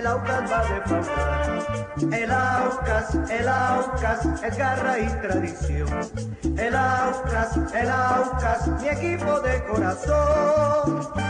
el Aucas va de faltar. El Aucas, el Aucas es garra y tradición. El Aucas, el Aucas, mi equipo de corazón.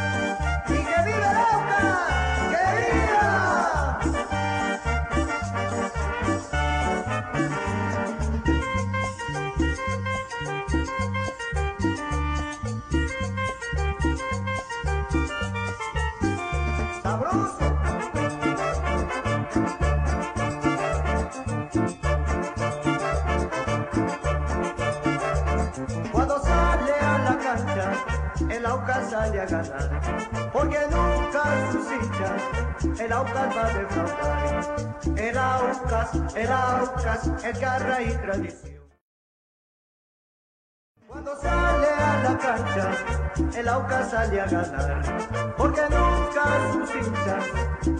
El Aucas va a defraudar. El Aucas, el Aucas, es garra y tradición. Cuando sale a la cancha, el Aucas sale a ganar, porque nunca sus hinchas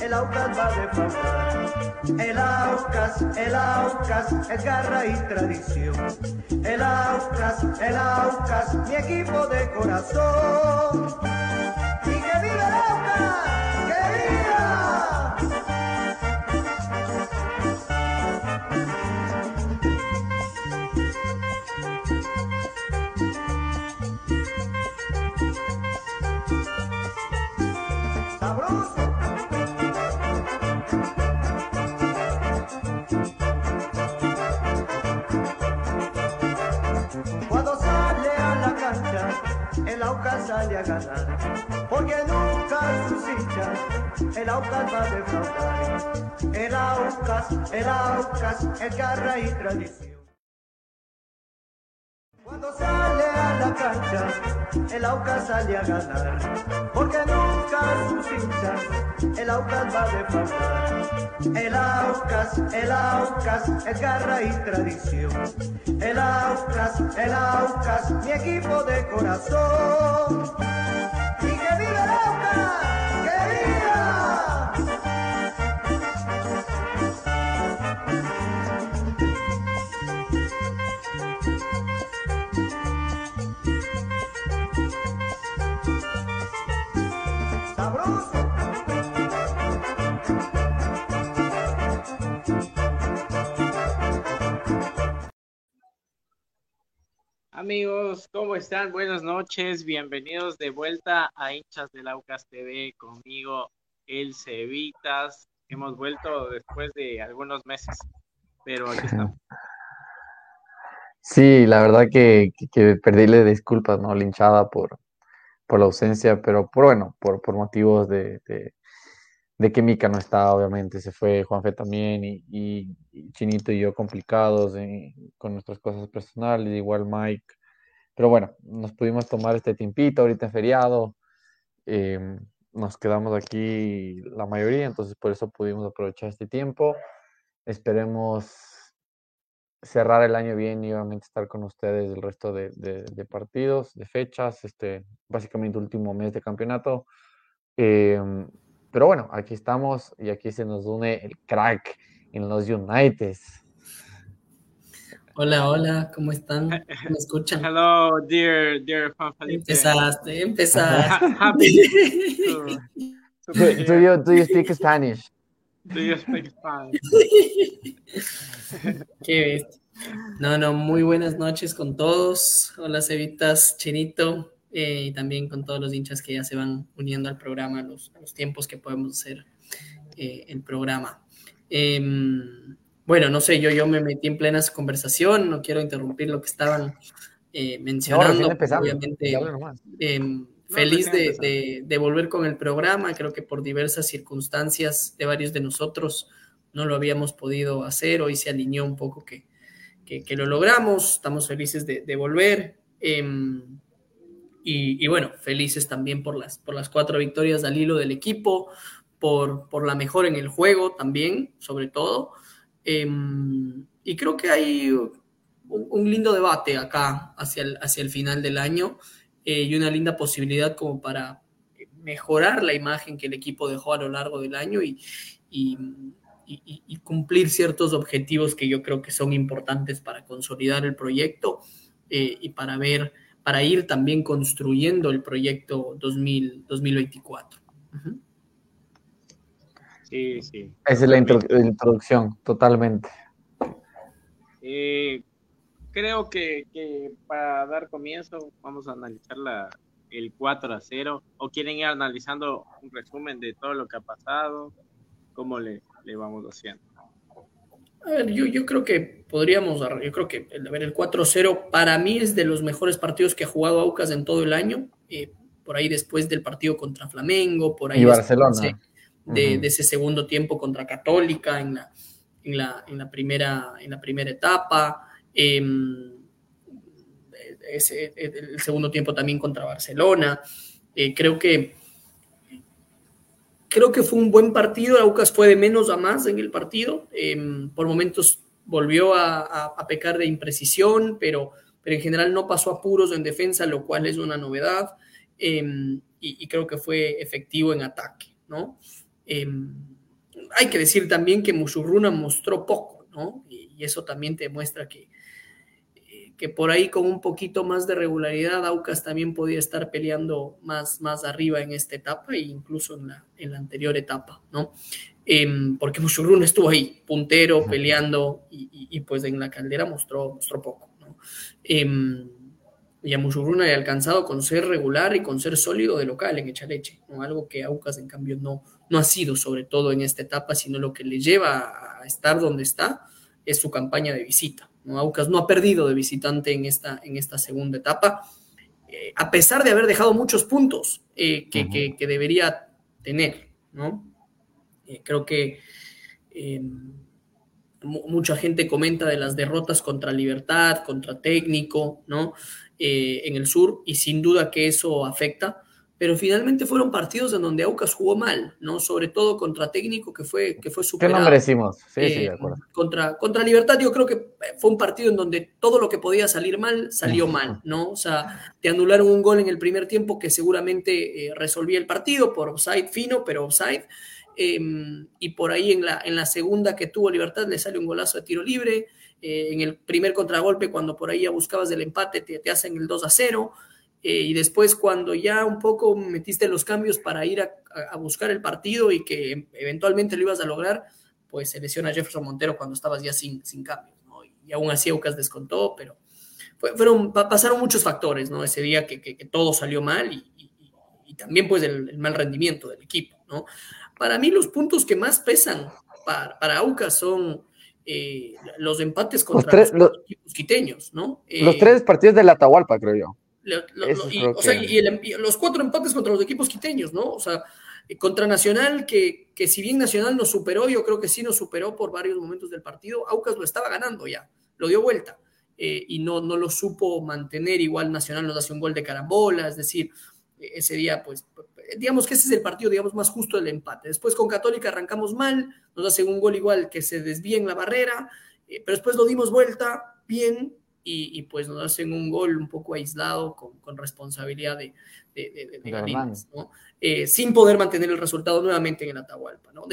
el Aucas va a defraudar. El Aucas, el Aucas, es garra y tradición. El Aucas, el Aucas, mi equipo de corazón. El Aucas sale a ganar, porque nunca sus hinchas el Aucas va a defraudar. El Aucas, el Aucas, es garra y tradición. Cuando sale a la cancha, el Aucas sale a ganar, porque nunca sus hinchas el Aucas va a defraudar. El Aucas, el Aucas, es garra y tradición. El Aucas, el Aucas, mi equipo de corazón. Amigos, ¿cómo están? Buenas noches, bienvenidos de vuelta a hinchas del Aucas TV conmigo, el Cevitas. Hemos vuelto después de algunos meses, pero aquí estamos. Sí, la verdad que, que, pedirle disculpas, ¿no? Linchada por, por la ausencia, pero por, bueno, por, por motivos de, de, que Mica no está, obviamente, se fue Juanfe también y, y, Chinito y yo complicados con nuestras cosas personales, igual Mike. Pero bueno, nos pudimos tomar este tiempito ahorita en feriado. Em, nos quedamos aquí la mayoría, entonces por eso pudimos aprovechar este tiempo. Esperemos cerrar el año bien y obviamente estar con ustedes el resto de, de, partidos, de fechas, este, básicamente último mes de campeonato. Em, pero bueno, aquí estamos y aquí se nos une el crack en los Uniteds. Hola, hola, ¿cómo están? ¿Me escuchan? Hello, dear, dear Juan Felipe. Empezaste, empezaste. do, you, do you speak Spanish? Do you speak Spanish? Qué bestia. No, no, muy buenas noches con todos. Hola, Cevitas, Chinito, eh, y también con todos los hinchas que ya se van uniendo al programa, los, los tiempos que podemos hacer eh, el programa. Em, bueno, no sé, yo, yo me metí en plena conversación, no quiero interrumpir lo que estaban eh, mencionando. obviamente, em, feliz de, de, volver con el programa, creo que por diversas circunstancias de varios de nosotros no lo habíamos podido hacer, hoy se alineó un poco que, que, lo logramos, estamos felices de, volver. Y, bueno, felices también por las, por las cuatro victorias al hilo del equipo, por, por la mejor en el juego también, sobre todo. Em, y creo que hay un, lindo debate acá hacia el, hacia el final del año eh, y una linda posibilidad como para mejorar la imagen que el equipo dejó a lo largo del año y, y, cumplir ciertos objetivos que yo creo que son importantes para consolidar el proyecto eh, y para ver, para ir también construyendo el proyecto 2000, 2024. Sí, sí. Esa es la introducción, totalmente. Eh, creo que, para dar comienzo vamos a analizar la, el 4 a 0 o quieren ir analizando un resumen de todo lo que ha pasado, cómo le, le vamos haciendo. A ver, yo, yo creo que podríamos, yo creo que el, ver, el 4-0 para mí es de los mejores partidos que ha jugado Aucas en todo el año, eh, por ahí después del partido contra Flamengo, por ahí y Barcelona de, ese segundo tiempo contra Católica en la, en la, en la, primera, en la primera etapa. Em, el segundo tiempo también contra Barcelona. Eh, creo que creo que fue un buen partido. Aucas fue de menos a más en el partido. Em, por momentos volvió a, pecar de imprecisión, pero, pero en general no pasó apuros en defensa, lo cual es una novedad. Em, y, y, creo que fue efectivo en ataque, ¿no? Em, hay que decir también que Musurruna mostró poco, ¿no? Y, eso también te muestra que, que por ahí con un poquito más de regularidad Aucas también podía estar peleando más, más arriba en esta etapa e incluso en la, en la anterior etapa, ¿no? Em, porque Musurruna estuvo ahí, puntero, peleando y, pues en la caldera mostró, mostró poco, ¿no? Em, y a Musurruna le ha alcanzado con ser regular y con ser sólido de local en Echaleche, ¿no? algo que Aucas en cambio no, no ha sido, sobre todo en esta etapa, sino lo que le lleva a estar donde está es su campaña de visita. ¿No? Aucas no ha perdido de visitante en esta, en esta segunda etapa, eh, a pesar de haber dejado muchos puntos eh, que, que, debería tener. ¿no? Eh, creo que mucha gente comenta de las derrotas contra Libertad, contra Técnico, ¿no? Eh, en el sur y sin duda que eso afecta, pero finalmente fueron partidos en donde Aucas jugó mal, ¿no? Sobre todo contra Técnico que fue, que fue superado. ¿Qué nombre decimos? Sí, sí, de eh, acuerdo. Contra, contra Libertad yo creo que fue un partido en donde todo lo que podía salir mal, salió mal, ¿no? O sea, te anularon un gol en el primer tiempo que seguramente eh, resolvía el partido por offside fino, pero offside. Em, y por ahí en la, en la segunda que tuvo Libertad le sale un golazo de tiro libre. Eh, en el primer contragolpe, cuando por ahí ya buscabas el empate, te, hacen el 2 a 0. Eh, y después cuando ya un poco metiste los cambios para ir a, buscar el partido y que eventualmente lo ibas a lograr, pues se lesiona Jefferson Montero cuando estabas ya sin, sin cambios. Y aún así Aucas descontó, pero fueron, pasaron muchos factores ¿no? ese día que, todo salió mal y, también pues el, mal rendimiento del equipo. ¿no? Para mí los puntos que más pesan para, para Aucas son eh, los empates contra los, tres, equipos quiteños, ¿no? los tres partidos de la Atahualpa, creo yo. Y, o sea, y, los cuatro empates contra los equipos quiteños, ¿no? O sea, eh, contra Nacional, que, que si bien Nacional nos superó, yo creo que sí nos superó por varios momentos del partido, Aucas lo estaba ganando ya, lo dio vuelta. Eh, y no, no lo supo mantener, igual Nacional nos hace un gol de carambola, es decir, ese día pues digamos que ese es el partido, digamos, más justo del empate. Después con Católica arrancamos mal, nos hacen un gol igual que se desvía en la barrera, eh, pero después lo dimos vuelta bien y, pues nos hacen un gol un poco aislado con, responsabilidad de, de, ¿no? Eh, sin poder mantener el resultado nuevamente en el Atahualpa. ¿no?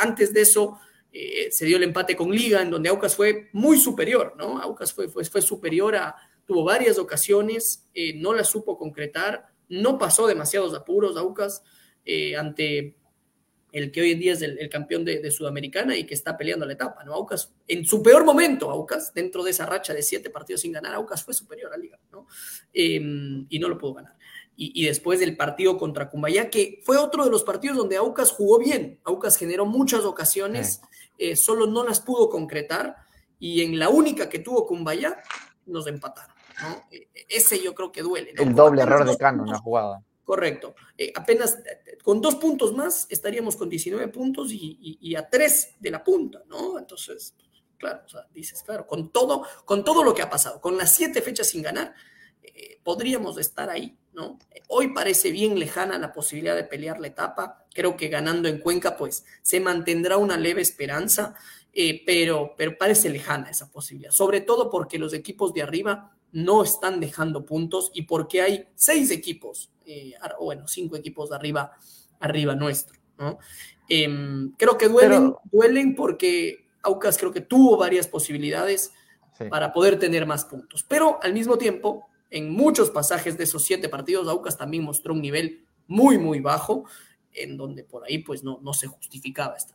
antes de eso eh, se dio el empate con Liga, en donde Aucas fue muy superior, ¿no? Aucas fue, fue, fue superior a, tuvo varias ocasiones, no la supo concretar no pasó demasiados apuros Aucas eh, ante el que hoy en día es el, campeón de, Sudamericana y que está peleando la etapa, ¿no? Aucas, en su peor momento, Aucas, dentro de esa racha de siete partidos sin ganar, Aucas fue superior a la liga, ¿no? Em, y no lo pudo ganar. Y, después del partido contra Cumbayá, que fue otro de los partidos donde Aucas jugó bien. Aucas generó muchas ocasiones, eh, solo no las pudo concretar, y en la única que tuvo Cumbayá, nos empataron. E, e, ese yo creo que duele. El doble error de Cano en la jugada. Correcto. Eh, apenas con dos puntos más estaríamos con 19 puntos y, a tres de la punta, ¿no? Entonces, claro, o sea, dices, claro, con todo, con todo lo que ha pasado, con las siete fechas sin ganar, eh, podríamos estar ahí, ¿no? Hoy parece bien lejana la posibilidad de pelear la etapa. Creo que ganando en Cuenca, pues se mantendrá una leve esperanza, eh, pero, pero parece lejana esa posibilidad, sobre todo porque los equipos de arriba no están dejando puntos y porque hay seis equipos, eh, bueno, cinco equipos de arriba, arriba nuestro, ¿no? Em, creo que duelen, duelen porque Aucas creo que tuvo varias posibilidades para poder tener más puntos, pero al mismo tiempo, en muchos pasajes de esos siete partidos, Aucas también mostró un nivel muy, muy bajo, en donde por ahí pues no, no se justificaba esta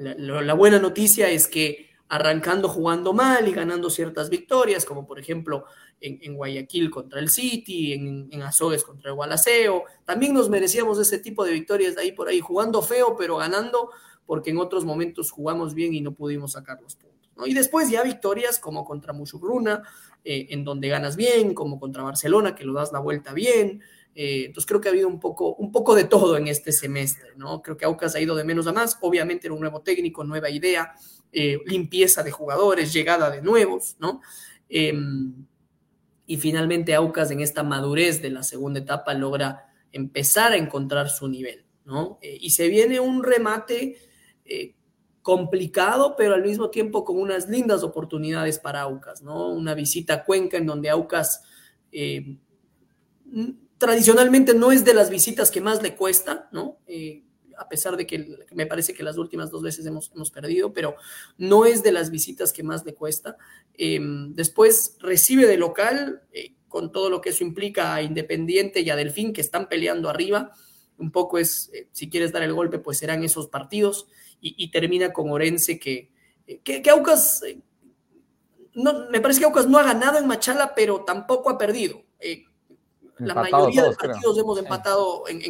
la, buena noticia es que arrancando jugando mal y ganando ciertas victorias, como por ejemplo en, Guayaquil contra el City, en, Azogues contra el Gualaceo, también nos merecíamos ese tipo de victorias de ahí por ahí, jugando feo pero ganando, porque en otros momentos jugamos bien y no pudimos sacar los puntos. Y después ya victorias como contra Mushugruna, eh, en donde ganas bien, como contra Barcelona, que lo das la vuelta bien, eh, entonces creo que ha habido un poco, un poco de todo en este semestre, ¿no? Creo que Aucas ha ido de menos a más, obviamente era un nuevo técnico, nueva idea, eh, limpieza de jugadores, llegada de nuevos, ¿no? Em, y finalmente Aucas en esta madurez de la segunda etapa logra empezar a encontrar su nivel, ¿no? Eh, y se viene un remate complicado, pero al mismo tiempo con unas lindas oportunidades para Aucas, ¿no? Una visita a Cuenca en donde Aucas tradicionalmente no es de las visitas que más le cuesta, ¿no? Eh, a pesar de que me parece que las últimas dos veces hemos, hemos perdido, pero no es de las visitas que más le cuesta. Em, después recibe de local, eh, con todo lo que eso implica a Independiente y a Delfín, que están peleando arriba. Un poco es, eh, si quieres dar el golpe, pues serán esos partidos. Y, termina con Orense, que, que, que Aucas, no, me parece que Aucas no ha ganado en Machala, pero tampoco ha perdido la mayoría de partidos hemos empatado en.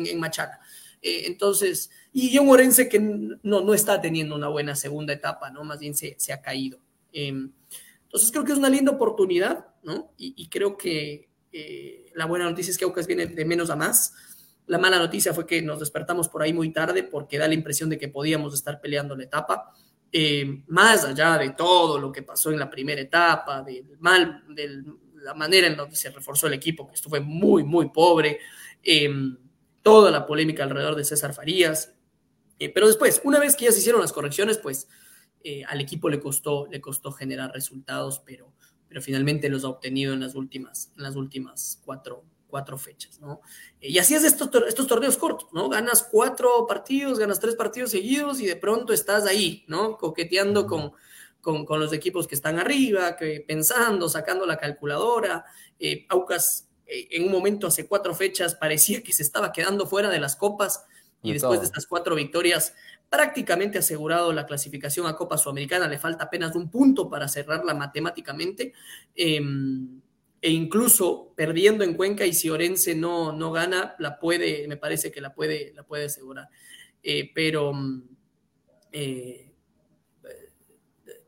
Eh, entonces, y un Orense que no, no está teniendo una buena segunda etapa, ¿no? Más bien se, se ha caído. Em, entonces creo que es una linda oportunidad, ¿no? Y, creo que eh, la buena noticia es que Aucas viene de menos a más. La mala noticia fue que nos despertamos por ahí muy tarde porque da la impresión de que podíamos estar peleando la etapa. Eh, más allá de todo lo que pasó en la primera etapa, del mal, del la manera en la que se reforzó el equipo, que esto fue muy, muy pobre, em, toda la polémica alrededor de César Farías. Eh, pero después, una vez que ya se hicieron las correcciones, pues eh, al equipo le costó, le costó generar resultados, pero, pero finalmente los ha obtenido en las últimas, en las últimas cuatro, cuatro fechas, ¿no? Eh, y así es estos, estos torneos cortos, ¿no? Ganas cuatro partidos, ganas tres partidos seguidos y de pronto estás ahí, ¿no? Coqueteando con con, los equipos que están arriba, que pensando, sacando la calculadora. Eh, Aucas eh, en un momento hace cuatro fechas parecía que se estaba quedando fuera de las copas y después de estas cuatro victorias prácticamente asegurado la clasificación a Copa Sudamericana, le falta apenas un punto para cerrarla matemáticamente. Em, e incluso perdiendo en Cuenca y si Orense no, no gana, la puede, me parece que la puede, la puede asegurar. Eh, pero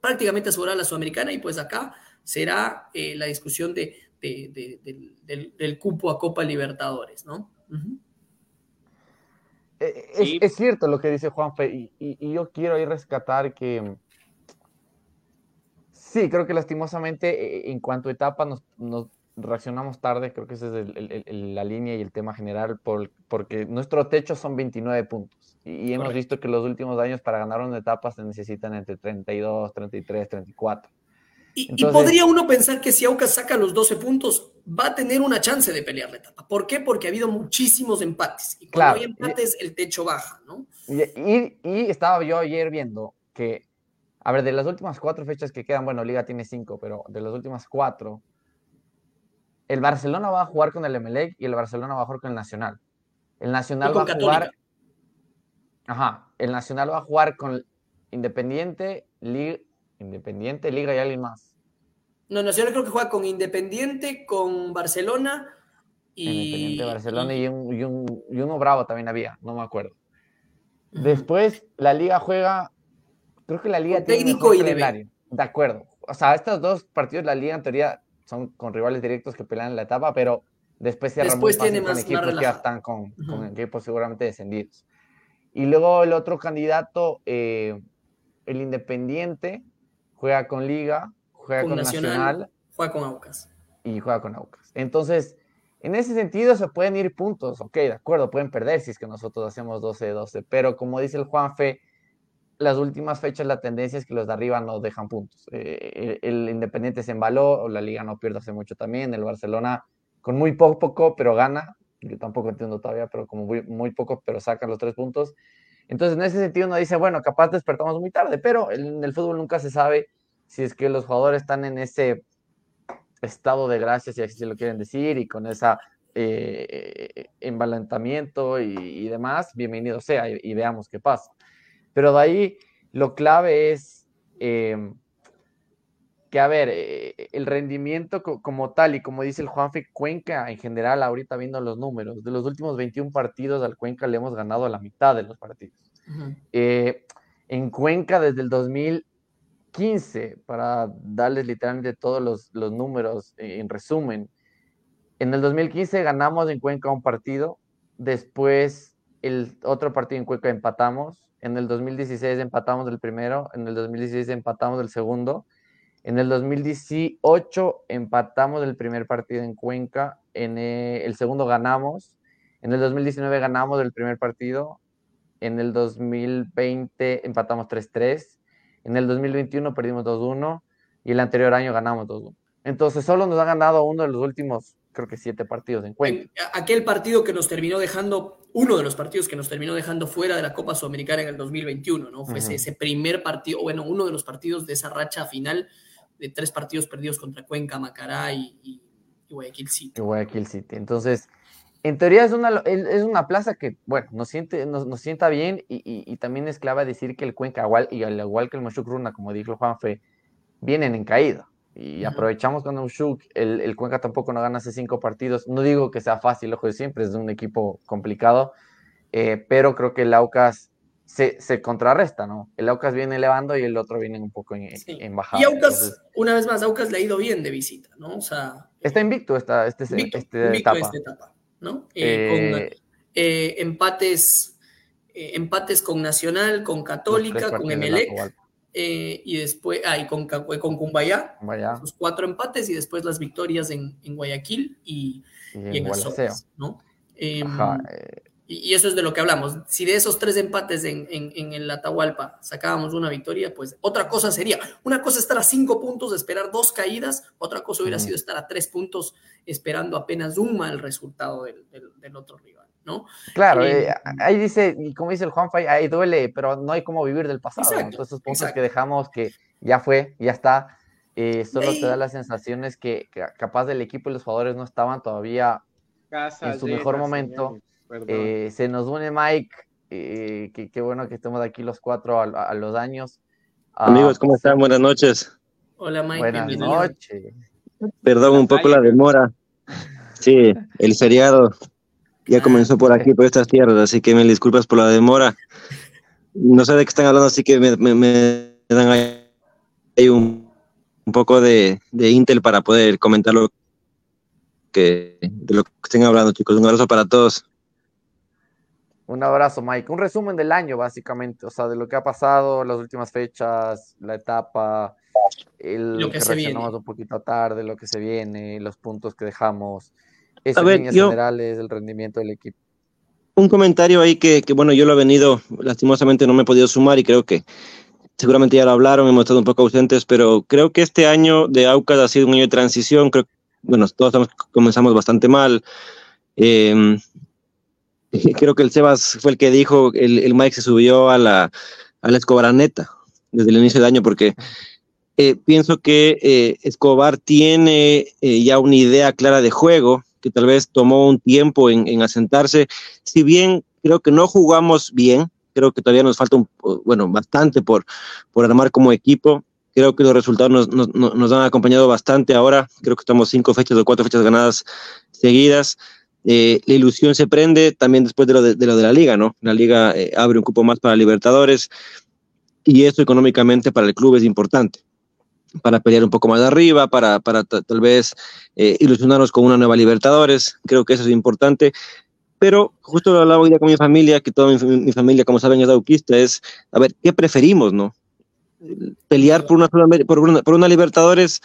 prácticamente asegurada la Sudamericana y pues acá será eh, la discusión de, del, cupo a Copa Libertadores, ¿no? Eh, es, cierto lo que dice Juanfe y, yo quiero ahí rescatar que sí, creo que lastimosamente eh, en cuanto a etapa nos, reaccionamos tarde, creo que esa es la línea y el tema general, por, porque nuestro techo son 29 puntos. Y, hemos visto que los últimos años para ganar una etapa se necesitan entre 32, 33, 34. Y, podría uno pensar que si Aucas saca los 12 puntos, va a tener una chance de pelear la etapa. ¿Por qué? Porque ha habido muchísimos empates. Y cuando hay empates, el techo baja, ¿no? Y, y, estaba yo ayer viendo que, a ver, de las últimas cuatro fechas que quedan, bueno, Liga tiene cinco, pero de las últimas cuatro, el Barcelona va a jugar con el Emelec y el Barcelona va a jugar con el Nacional. El Nacional va a jugar Ajá, el Nacional va a jugar con Independiente, Liga, Independiente, Liga y alguien más. No, Nacional creo que juega con Independiente, con Barcelona y. Independiente, Barcelona y, un, uno bravo también había, no me acuerdo. Después la Liga juega, creo que la Liga tiene técnico y de De acuerdo. O sea, estos dos partidos la Liga en teoría son con rivales directos que pelean en la etapa, pero después se después tiene más, con equipos que ya están con, con equipos seguramente descendidos. Y luego el otro candidato, eh, el Independiente, juega con Liga, juega con, Nacional, Juega con Aucas. Y juega con Aucas. Entonces, en ese sentido se pueden ir puntos, ok, de acuerdo, pueden perder si es que nosotros hacemos 12-12, pero como dice el Juanfe, las últimas fechas la tendencia es que los de arriba no dejan puntos. Eh, el, Independiente se embaló, la Liga no pierde hace mucho también, el Barcelona con muy poco, poco pero gana, yo tampoco entiendo todavía, pero como muy, muy poco, pero sacan los tres puntos. Entonces, en ese sentido, uno dice, bueno, capaz despertamos muy tarde, pero en el fútbol nunca se sabe si es que los jugadores están en ese estado de gracia, si así se lo quieren decir, y con ese eh, embalantamiento y, demás, bienvenido sea y, veamos qué pasa. Pero de ahí lo clave es em, que, a ver, eh, el rendimiento como tal y como dice el Juanfe, Cuenca en general, ahorita viendo los números, de los últimos 21 partidos al Cuenca le hemos ganado la mitad de los partidos. Eh, en Cuenca desde el 2015, para darles literalmente todos los, los números en resumen, en el 2015 ganamos en Cuenca un partido, después el otro partido en Cuenca empatamos, en el 2016 empatamos el primero, en el 2016 empatamos el segundo, en el 2018 empatamos el primer partido en Cuenca, en eh, el segundo ganamos, en el 2019 ganamos el primer partido, en el 2020 empatamos 3-3, en el 2021 perdimos 2-1 y el anterior año ganamos 2-1. Entonces solo nos ha ganado uno de los últimos, creo que siete partidos en Cuenca. Aquel partido que nos terminó dejando, uno de los partidos que nos terminó dejando fuera de la Copa Sudamericana en el 2021, ¿no? Fue ese, primer partido, bueno, uno de los partidos de esa racha final de tres partidos perdidos contra Cuenca, Macará y, Guayaquil City. Guayaquil City. Entonces, en teoría es una, es una plaza que, bueno, nos, siente, nos, sienta bien y, también es clave decir que el Cuenca, igual, y al igual que el Moshuk Runa, como dijo Juanfe, vienen en caída. Y aprovechamos con Moshuk, el, el Cuenca tampoco no gana hace cinco partidos. No digo que sea fácil, ojo de siempre, es un equipo complicado, eh, pero creo que el Aucas se, contrarresta, ¿no? El Aucas viene elevando y el otro viene un poco en, bajada. Y Aucas, una vez más, Aucas le ha ido bien de visita, ¿no? O sea, está invicto esta, este, invicto, este etapa. Esta etapa, ¿no? Eh, con eh, empates, eh, empates con Nacional, con Católica, con Emelec. y después, ah, y con, con Cumbayá, los cuatro empates y después las victorias en, en Guayaquil y, y en, en ¿no? Ajá, y, eso es de lo que hablamos. Si de esos tres empates en, en, el Atahualpa sacábamos una victoria, pues otra cosa sería. Una cosa estar a cinco puntos, esperar dos caídas, otra cosa hubiera sido estar a tres puntos esperando apenas un mal resultado del, del, otro rival, ¿no? Claro, eh, eh, ahí dice, y como dice el Juanfa, ahí duele, pero no hay como vivir del pasado. Entonces, esos puntos que dejamos que ya fue, ya está, eh, solo te da las sensaciones que, capaz del equipo y los jugadores no estaban todavía en su mejor momento. Eh, se nos une Mike, eh, qué bueno que estemos aquí los cuatro a, los años. Ah, Amigos, ¿cómo están? Buenas noches. Hola Mike. Buenas noches. Perdón un poco la demora. Sí, el feriado ya ah, comenzó por aquí, por estas tierras, así que me disculpas por la demora. No sé de qué están hablando, así que me, dan ahí un, poco de, de, Intel para poder comentar lo que, de lo que estén hablando, chicos. Un abrazo para todos. Un abrazo, Mike. Un resumen del año, básicamente, o sea, de lo que ha pasado, las últimas fechas, la etapa, el, lo que, se viene. un poquito tarde, lo que se viene, los puntos que dejamos, esas líneas generales, el rendimiento del equipo. Un comentario ahí que, que, bueno, yo lo he venido, lastimosamente no me he podido sumar y creo que seguramente ya lo hablaron, hemos estado un poco ausentes, pero creo que este año de Aucas ha sido un año de transición, creo bueno, todos comenzamos bastante mal. Eh, creo que el Sebas fue el que dijo, el, el Mike se subió a la, a la escobaraneta desde el inicio del año, porque eh, pienso que eh, Escobar tiene eh, ya una idea clara de juego, que tal vez tomó un tiempo en, en, asentarse. Si bien creo que no jugamos bien, creo que todavía nos falta, un, bueno, bastante por, por armar como equipo. Creo que los resultados nos, nos, nos han acompañado bastante ahora. Creo que estamos cinco fechas o cuatro fechas ganadas seguidas. Eh, la ilusión se prende también después de lo de, lo de la liga, ¿no? La liga eh, abre un cupo más para Libertadores y eso económicamente para el club es importante, para pelear un poco más de arriba, para, para tal vez eh, ilusionarnos con una nueva Libertadores, creo que eso es importante. Pero justo lo hablaba hoy día con mi familia, que toda mi, familia, como saben, es dauquista, es, a ver, ¿qué preferimos, no? Pelear por una, por una, por una Libertadores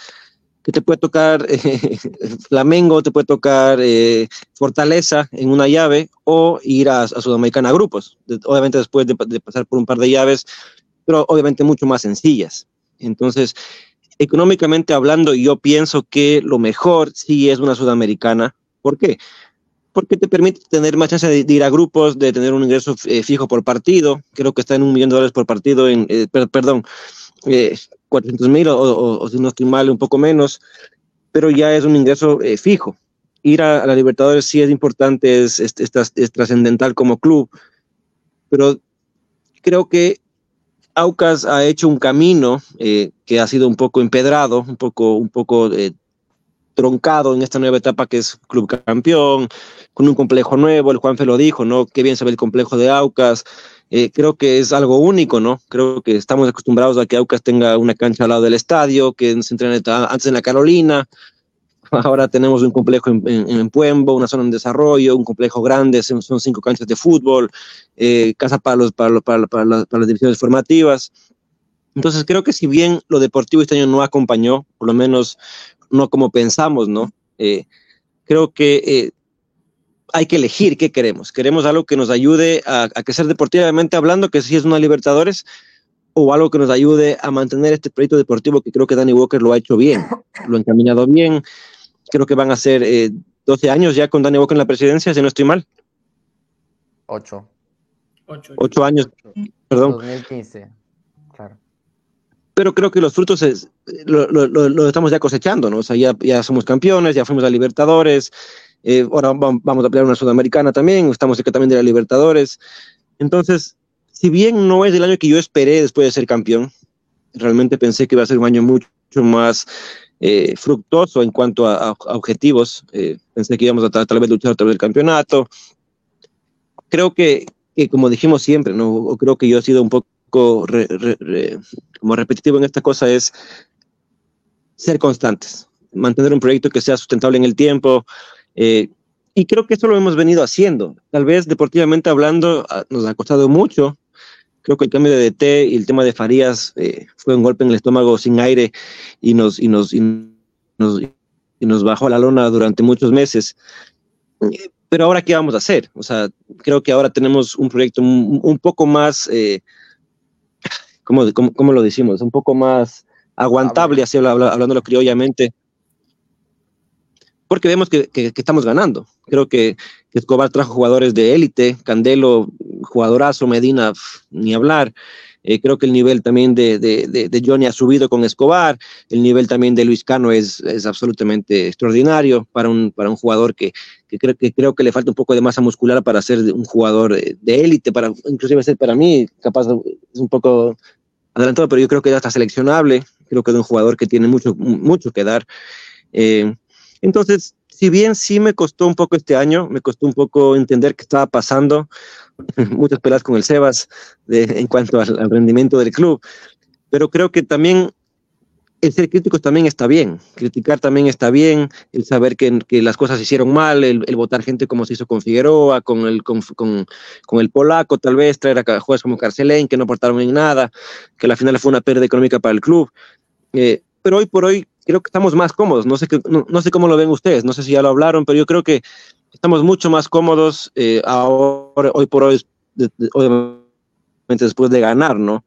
que te puede tocar eh, Flamengo, te puede tocar eh, Fortaleza en una llave o ir a, Sudamericana a grupos, obviamente después de, pasar por un par de llaves, pero obviamente mucho más sencillas. Entonces, económicamente hablando, yo pienso que lo mejor sí es una Sudamericana. ¿Por qué? Porque te permite tener más chance de, ir a grupos, de tener un ingreso eh, fijo por partido. Creo que está en un millón de dólares por partido, en, perdón, 400 mil o, si no estoy mal, un poco menos, pero ya es un ingreso eh, fijo. Ir a, la Libertadores sí es importante, es, es, es, trascendental como club, pero creo que Aucas ha hecho un camino eh, que ha sido un poco empedrado, un poco, un poco eh, troncado en esta nueva etapa que es Club Campeón, con un complejo nuevo, el Juanfe lo dijo, ¿no? Qué bien se el complejo de Aucas. Eh, creo que es algo único, ¿no? Creo que estamos acostumbrados a que Aucas tenga una cancha al lado del estadio, que se entrene antes en la Carolina, Ahora tenemos un complejo en, en, Puembo, una zona en desarrollo, un complejo grande, son, cinco canchas de fútbol, eh, casa para, los, para, para, para, las, para, las, divisiones formativas. Entonces creo que si bien lo deportivo este año no acompañó, por lo menos no como pensamos, ¿no? Eh, creo que eh, hay que elegir qué queremos. Queremos algo que nos ayude a, a crecer deportivamente hablando, que sí es una Libertadores, o algo que nos ayude a mantener este proyecto deportivo que creo que Danny Walker lo ha hecho bien, lo ha encaminado bien, creo que van a ser eh, 12 años ya con Dani Boca en la presidencia, si no estoy mal. Ocho. Ocho, Ocho años, perdón. 2015, claro. Pero creo que los frutos es, lo, lo, lo, estamos ya cosechando, ¿no? O sea, ya, ya somos campeones, ya fuimos a Libertadores, eh, ahora vamos a pelear una Sudamericana también, estamos cerca también de la Libertadores. Entonces, si bien no es el año que yo esperé después de ser campeón, realmente pensé que iba a ser un año mucho más eh, fructuoso en cuanto a, a, objetivos. Eh, pensé que íbamos a tal vez luchar a través del campeonato. Creo que, que, como dijimos siempre, ¿no? Creo que yo he sido un poco re, re, re, como repetitivo en esta cosa, es ser constantes, mantener un proyecto que sea sustentable en el tiempo. Eh, y creo que eso lo hemos venido haciendo. Tal vez deportivamente hablando nos ha costado mucho, creo que el cambio de DT y el tema de Farías eh, fue un golpe en el estómago sin aire y nos, y nos, y nos, y nos bajó a la lona durante muchos meses. Pero ahora, ¿qué vamos a hacer? O sea, creo que ahora tenemos un proyecto un, un poco más, eh, ¿cómo, cómo, cómo, lo decimos? Un poco más aguantable, así hablándolo criollamente porque vemos que, que, estamos ganando. Creo que, Escobar trajo jugadores de élite, Candelo, jugadorazo, Medina, ni hablar. Eh, creo que el nivel también de, de, de, Johnny ha subido con Escobar, el nivel también de Luis Cano es, es absolutamente extraordinario para un, para un jugador que, que, creo, que le falta un poco de masa muscular para ser un jugador de élite, para inclusive ser para mí, capaz es un poco adelantado, pero yo creo que ya está seleccionable, creo que es un jugador que tiene mucho, mucho que dar. Eh, entonces, si bien sí me costó un poco este año, me costó un poco entender qué estaba pasando, muchas peleas con el Sebas en cuanto al, al, rendimiento del club, pero creo que también el ser crítico también está bien, criticar también está bien, el saber que, las cosas se hicieron mal, el, votar gente como se hizo con Figueroa, con el, con, con, el polaco, tal vez traer a jugadores como Carcelén, que no aportaron en nada, que al final fue una pérdida económica para el club. Eh, pero hoy por hoy creo que estamos más cómodos. No sé, que, no, no, sé cómo lo ven ustedes, no sé si ya lo hablaron, pero yo creo que estamos mucho más cómodos eh, ahora, hoy por hoy, de, de, obviamente después de ganar, ¿no?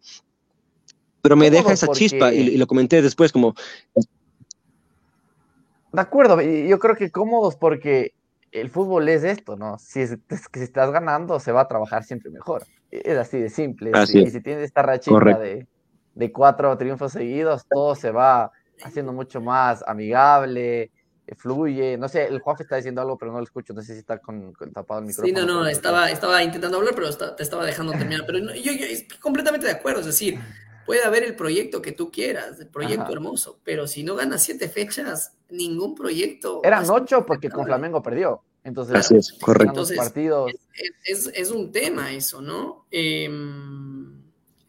Pero me deja esa porque... chispa y, y, lo comenté después como... De acuerdo, yo creo que cómodos porque el fútbol es esto, ¿no? Si, es, si estás ganando, se va a trabajar siempre mejor. Es así de simple. Así y si tienes esta rachita de, de cuatro triunfos seguidos, todo se va haciendo mucho más amigable, eh, fluye. No sé, el Juanfe está diciendo algo, pero no lo escucho. No sé si está con, con tapado el micrófono. Sí, no, no, estaba, estaba intentando hablar, pero está, te estaba dejando terminar. Pero no, yo, yo estoy completamente de acuerdo. Es decir, puede haber el proyecto que tú quieras, el proyecto Ajá. hermoso, pero si no ganas siete fechas, ningún proyecto. Eran ocho porque con Flamengo perdió. Entonces, Así es, correcto. Entonces, partidos... es, es, es, un tema eso, ¿no? Eh,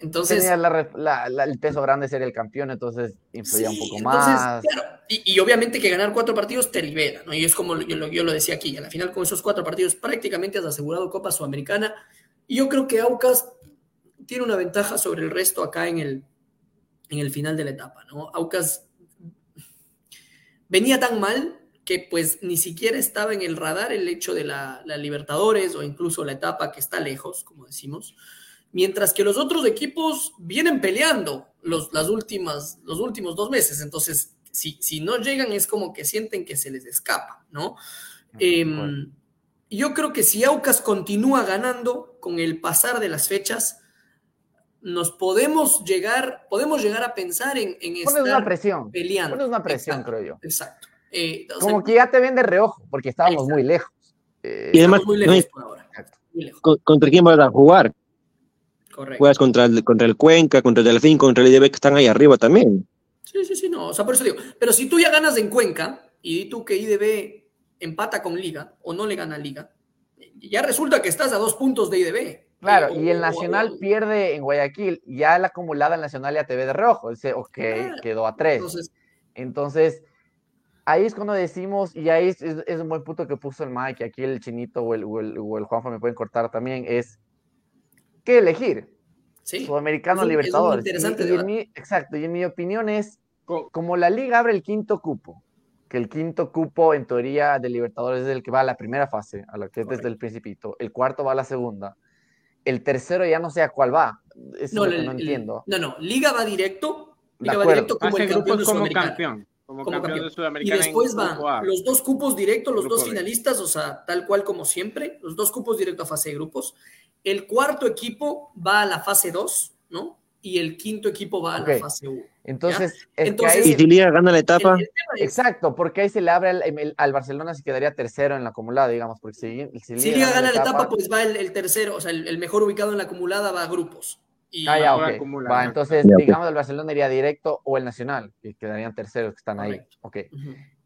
entonces, tenía la, la, la, el peso grande ser el campeón, entonces influía sí, un poco entonces, más. Claro, y, y, obviamente que ganar cuatro partidos te libera, ¿no? Y es como yo, yo, lo decía aquí, a la final con esos cuatro partidos prácticamente has asegurado Copa Sudamericana. Y yo creo que Aucas tiene una ventaja sobre el resto acá en el, en el final de la etapa, ¿no? Aucas venía tan mal que pues ni siquiera estaba en el radar el hecho de la, la Libertadores o incluso la etapa que está lejos, como decimos mientras que los otros equipos vienen peleando los, las últimas, los últimos dos meses. Entonces, si, si no llegan es como que sienten que se les escapa, ¿no? Eh, yo creo que si Aucas continúa ganando con el pasar de las fechas, nos podemos llegar, podemos llegar a pensar en, en estar una presión, peleando. Pones una presión, exacto, creo yo. Exacto. Eh, Como sea, que ya te ven de reojo, porque estábamos exacto. muy lejos. Eh, y además, muy lejos por ahora. Muy lejos. ¿Contra quién vas a jugar? Correcto. Juegas contra el, contra el Cuenca, contra el Delfín, contra el IDB que están ahí arriba también. Sí, sí, sí, no. O sea, por eso digo. Pero si tú ya ganas en Cuenca y tú que IDB empata con Liga o no le gana Liga, ya resulta que estás a dos puntos de IDB. Claro, y el Nacional pierde en Guayaquil, ya la acumulada el Nacional ya te ve de rojo, dice, ok, quedó a tres. Entonces, ahí es cuando decimos, y ahí es, un buen punto que puso el Mike, aquí el Chinito o el, o el, Juanfa me pueden cortar también, es qué elegir. Sí. Sudamericano Libertadores. exacto, y en mi opinión es, como la liga abre el quinto cupo, que el quinto cupo en teoría de Libertadores es el que va a la primera fase, a la que es desde el principito, el cuarto va a la segunda el tercero ya no sé a cuál va. Eso no, no entiendo. no, no, Liga va directo. Liga va directo como el campeón de como campeón. Como, campeón, De Sudamericana y después van los dos cupos directos, los dos finalistas, o sea, tal cual como siempre, los dos cupos directos a fase de grupos. El cuarto equipo va a la fase 2, ¿no? Y el quinto equipo va a la fase 1. Entonces, Entonces y si Liga gana la etapa. exacto, porque ahí se le abre al Barcelona si quedaría tercero en la acumulada, digamos. Porque si, si, Liga, gana la etapa, pues va el, tercero, o sea, el, mejor ubicado en la acumulada va a grupos. Y ah, ya, ok. Va, entonces, digamos, el Barcelona iría directo o el Nacional, que quedarían terceros que están ahí. Ok.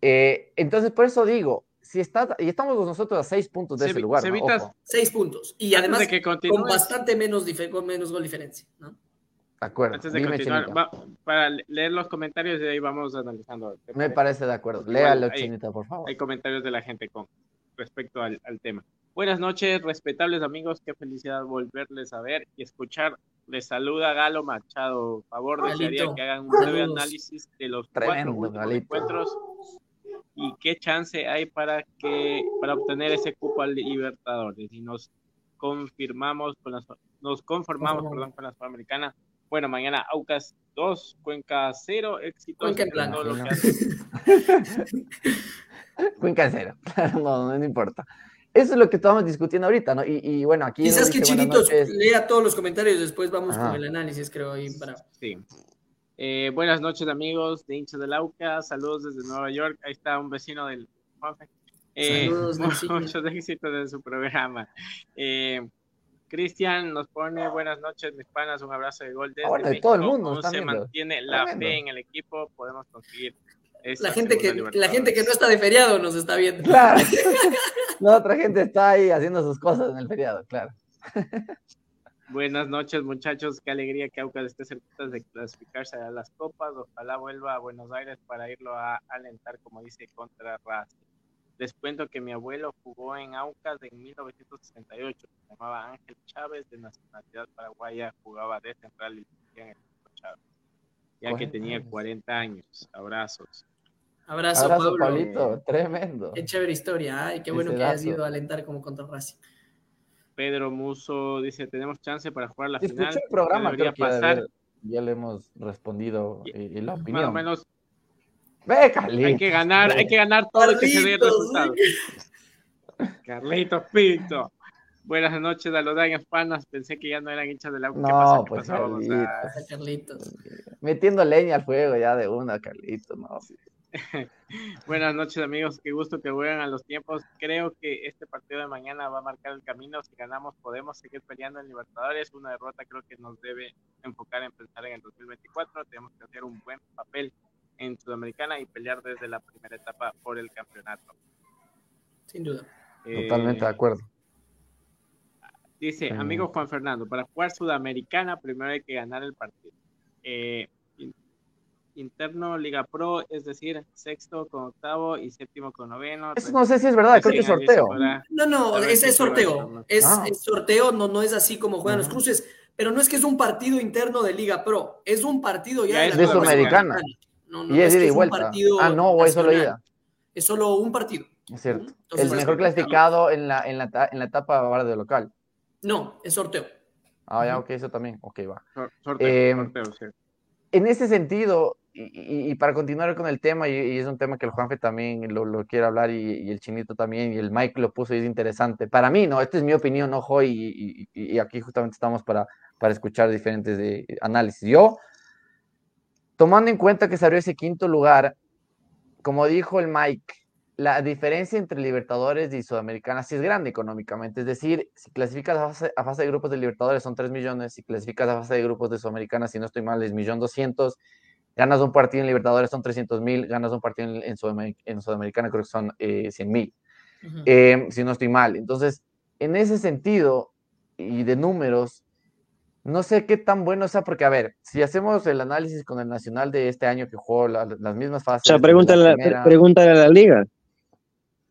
Eh, entonces, por eso digo, si está, y estamos nosotros a seis puntos de ese lugar. Seis puntos. Y además, con bastante menos, con menos gol diferencia, ¿no? De acuerdo. Antes de continuar, para leer los comentarios y ahí vamos analizando. Me parece de acuerdo. Léalo, Chinita, por favor. Hay comentarios de la gente con respecto al, tema. Buenas noches, respetables amigos. Qué felicidad volverles a ver y escuchar. Les saluda Galo Machado. Por favor, desearía que hagan un breve análisis de los cuatro encuentros y qué chance hay para que para obtener ese cupo al Libertadores. Y nos confirmamos con las, nos conformamos, perdón, con la Sudamericana bueno, mañana Aucas 2, Cuenca 0, éxito. Cuenca en blanco. Cuenca 0, no, no, importa. Eso es lo que estamos discutiendo ahorita, ¿no? Y, bueno, aquí. Quizás que Chinitos lea todos los comentarios, después vamos con el análisis, creo, ahí para. Sí. Eh, buenas noches, amigos de hinchas del Aucas. Saludos desde Nueva York. Ahí está un vecino del eh, Saludos, muchos éxitos en su programa. Eh, Cristian nos pone buenas noches, mis panas, un abrazo de gol desde Ahora, de todo el mundo. se mantiene la fe en el equipo, podemos conseguir. La gente, que, la gente que no está de feriado nos está viendo. Claro. la otra gente está ahí haciendo sus cosas en el feriado, claro. Buenas noches, muchachos. Qué alegría que Aucas esté cerca de clasificarse a las copas. Ojalá vuelva a Buenos Aires para irlo a alentar, como dice, contra Racing. Les cuento que mi abuelo jugó en Aucas en 1968. Se llamaba Ángel Chávez, de nacionalidad paraguaya. Jugaba de central y en el Chávez. Ya que tenía 40 años. Abrazos. Abrazo, Abrazo Pablito. Tremendo. Qué chévere historia. Ay, qué bueno que hayas ido a alentar como contra Racing. Pedro Muso dice, tenemos chance para jugar la final. el programa, creo que pasar. Ya, le hemos respondido y, la opinión. Más o menos Ve, Carlitos. Hay que ganar, hay que ganar todo lo que se dé resultado. Carlitos Pinto. Buenas noches a los daños panas. Pensé que ya no eran hinchas de la No, pues Carlitos. Carlitos. Metiendo leña al fuego ya de una, Carlitos, no. Buenas noches, amigos. Qué gusto que vuelvan a los tiempos. Creo que este partido de mañana va a marcar el camino. Si ganamos, podemos seguir peleando en Libertadores. Una derrota creo que nos debe enfocar en pensar en el 2024. Tenemos que hacer un buen papel en Sudamericana y pelear desde la primera etapa por el campeonato. Sin duda. Eh, Totalmente de acuerdo. Dice, amigo Juan Fernando, para jugar Sudamericana primero hay que ganar el partido. Eh, interno Liga Pro, es decir, sexto con octavo y séptimo con noveno. Eso no sé si es verdad, creo que es sorteo. no, no, ese es sorteo. Es, ah. es, sorteo, no, no es así como juegan los cruces, pero no es que es un partido interno de Liga Pro, es un partido ya, de, de Sudamericana. No, y es, ida y vuelta. ah, no, o es solo ida. Es solo un partido. Es cierto. el mejor clasificado en la, en, la, en la etapa ahora de local. No, es sorteo. Ah, ya, ok, eso también. Ok, va. Sorteo, sorteo, En ese sentido, y, y, para continuar con el tema, y, es un tema que el Juanfe también lo, lo quiere hablar, y, el Chinito también, y el Mike lo puso y es interesante. Para mí, no, esta es mi opinión, ojo, y, y aquí justamente estamos para, para escuchar diferentes de, análisis. Yo tomando en cuenta que se abrió ese quinto lugar, como dijo el Mike, la diferencia entre Libertadores y Sudamericana sí es grande económicamente. Es decir, si clasificas a fase, a fase de grupos de Libertadores son 3 millones, si clasificas a fase de grupos de Sudamericana, si no estoy mal, es millón doscientos. Ganas un partido en Libertadores son 300 mil, ganas un partido en, en, Sudamer en, Sudamericana creo que son eh, 100 mil, uh -huh. eh, si no estoy mal. Entonces, en ese sentido y de números, no sé qué tan bueno sea, porque a ver, si hacemos el análisis con el Nacional de este año que jugó la, las mismas fases. O sea, pregúntale, la primera, pregúntale a la liga.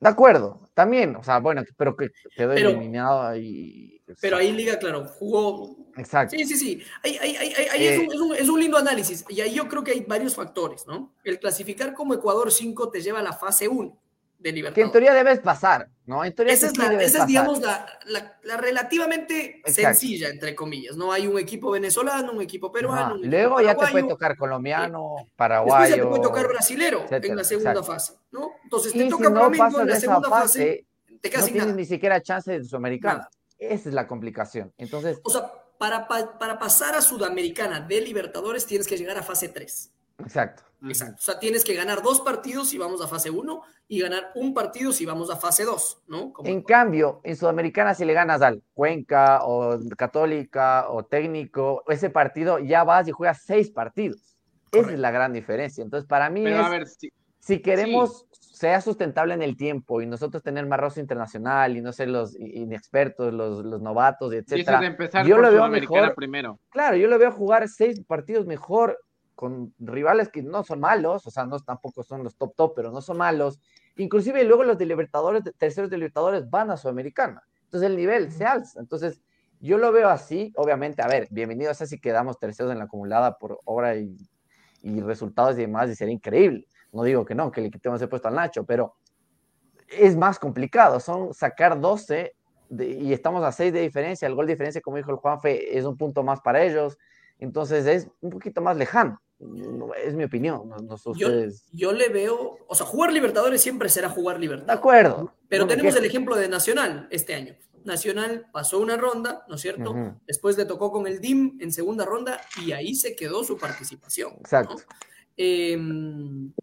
De acuerdo, también, o sea, bueno, pero que quedó pero, eliminado y... Pero ahí Liga, claro, jugó... Exacto. Sí, sí, sí, ahí, ahí, ahí, ahí eh, es, un, es, un, es, un, lindo análisis, y ahí yo creo que hay varios factores, ¿no? El clasificar como Ecuador 5 te lleva a la fase 1 de Libertadores. Que en teoría debes pasar, ¿no? En teoría esa es, la, esa es digamos, la, la, la relativamente Exacto. sencilla, entre comillas, ¿no? Hay un equipo venezolano, un equipo peruano. Un equipo Luego ya te puede tocar colombiano, paraguayo. Después ya te puede tocar brasilero etcétera. en la segunda Exacto. fase, ¿no? Entonces te y toca si no Flamengo en la segunda fase, fase, te quedas no sin tienes nada. ni siquiera chance de Sudamericana. Esa es la complicación. Entonces. O sea, para, para, para pasar a Sudamericana de Libertadores tienes que llegar a fase 3. Exacto. Exacto. O sea, tienes que ganar dos partidos si vamos a fase 1 y ganar un partido si vamos a fase 2, ¿no? Como en cambio, en Sudamericana, si le ganas al Cuenca o Católica o Técnico, ese partido ya vas y juegas seis partidos. Correcto. Esa es la gran diferencia. Entonces, para mí Pero es, a ver, si, si queremos sí. sea sustentable en el tiempo y nosotros tener más rostro internacional y no ser los inexpertos, los, los novatos, etcétera. yo lo veo mejor primero. Claro, yo lo veo jugar seis partidos mejor con rivales que no son malos, o sea, no tampoco son los top top, pero no son malos. Inclusive luego los de Libertadores, terceros de Libertadores van a Sudamericana. Entonces el nivel se alza. Entonces yo lo veo así, obviamente, a ver, bienvenidos a si quedamos terceros en la acumulada por obra y, y resultados y demás, y sería increíble. No digo que no, que le quitemos el puesto al Nacho, pero es más complicado. Son sacar 12 de, y estamos a 6 de diferencia. El gol de diferencia, como dijo el Juanfe, es un punto más para ellos. Entonces es un poquito más lejano es mi opinión. No, no ustedes... yo, yo, le veo, o sea, jugar Libertadores siempre será jugar Libertadores. De acuerdo. Pero no tenemos el ejemplo de Nacional este año. Nacional pasó una ronda, ¿no es cierto? Uh -huh. Después le tocó con el DIM en segunda ronda y ahí se quedó su participación. Exacto. ¿no? Eh,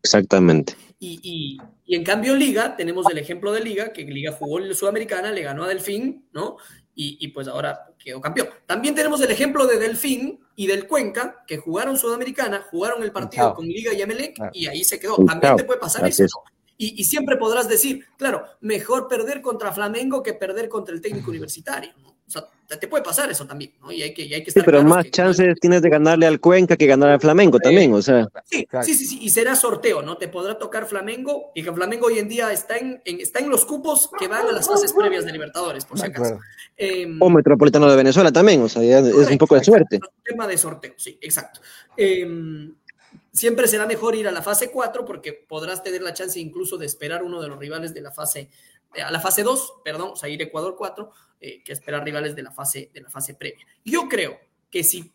Exactamente. Y, y, y, en cambio Liga, tenemos el ejemplo de Liga, que Liga jugó en la Sudamericana, le ganó a Delfín, ¿no? Y, y, pues ahora quedó campeón. También tenemos el ejemplo de Delfín y del Cuenca, que jugaron Sudamericana, jugaron el partido Chao. con Liga y Emelec, y ahí se quedó. También Chao. te puede pasar Gracias. eso. Y, y, siempre podrás decir, claro, mejor perder contra Flamengo que perder contra el técnico universitario. ¿no? O sea, te puede pasar eso también, ¿no? Y hay que, y hay que estar sí, pero más que, chances que... tienes de ganarle al Cuenca que ganar al Flamengo sí, también, o sea. Sí, sí, sí, sí, y será sorteo, ¿no? Te podrá tocar Flamengo, y que Flamengo hoy en día está en, en está en los cupos que van a las fases previas de Libertadores, por si acaso. Eh, o Metropolitano de Venezuela también, o sea, ya es un poco de suerte. Es un tema de sorteo, sí, exacto. Eh, siempre será mejor ir a la fase 4 porque podrás tener la chance incluso de esperar uno de los rivales de la fase a la fase 2, perdón, o sea, ir Ecuador 4, eh, que esperar rivales de la, fase, de la fase previa. Yo creo que si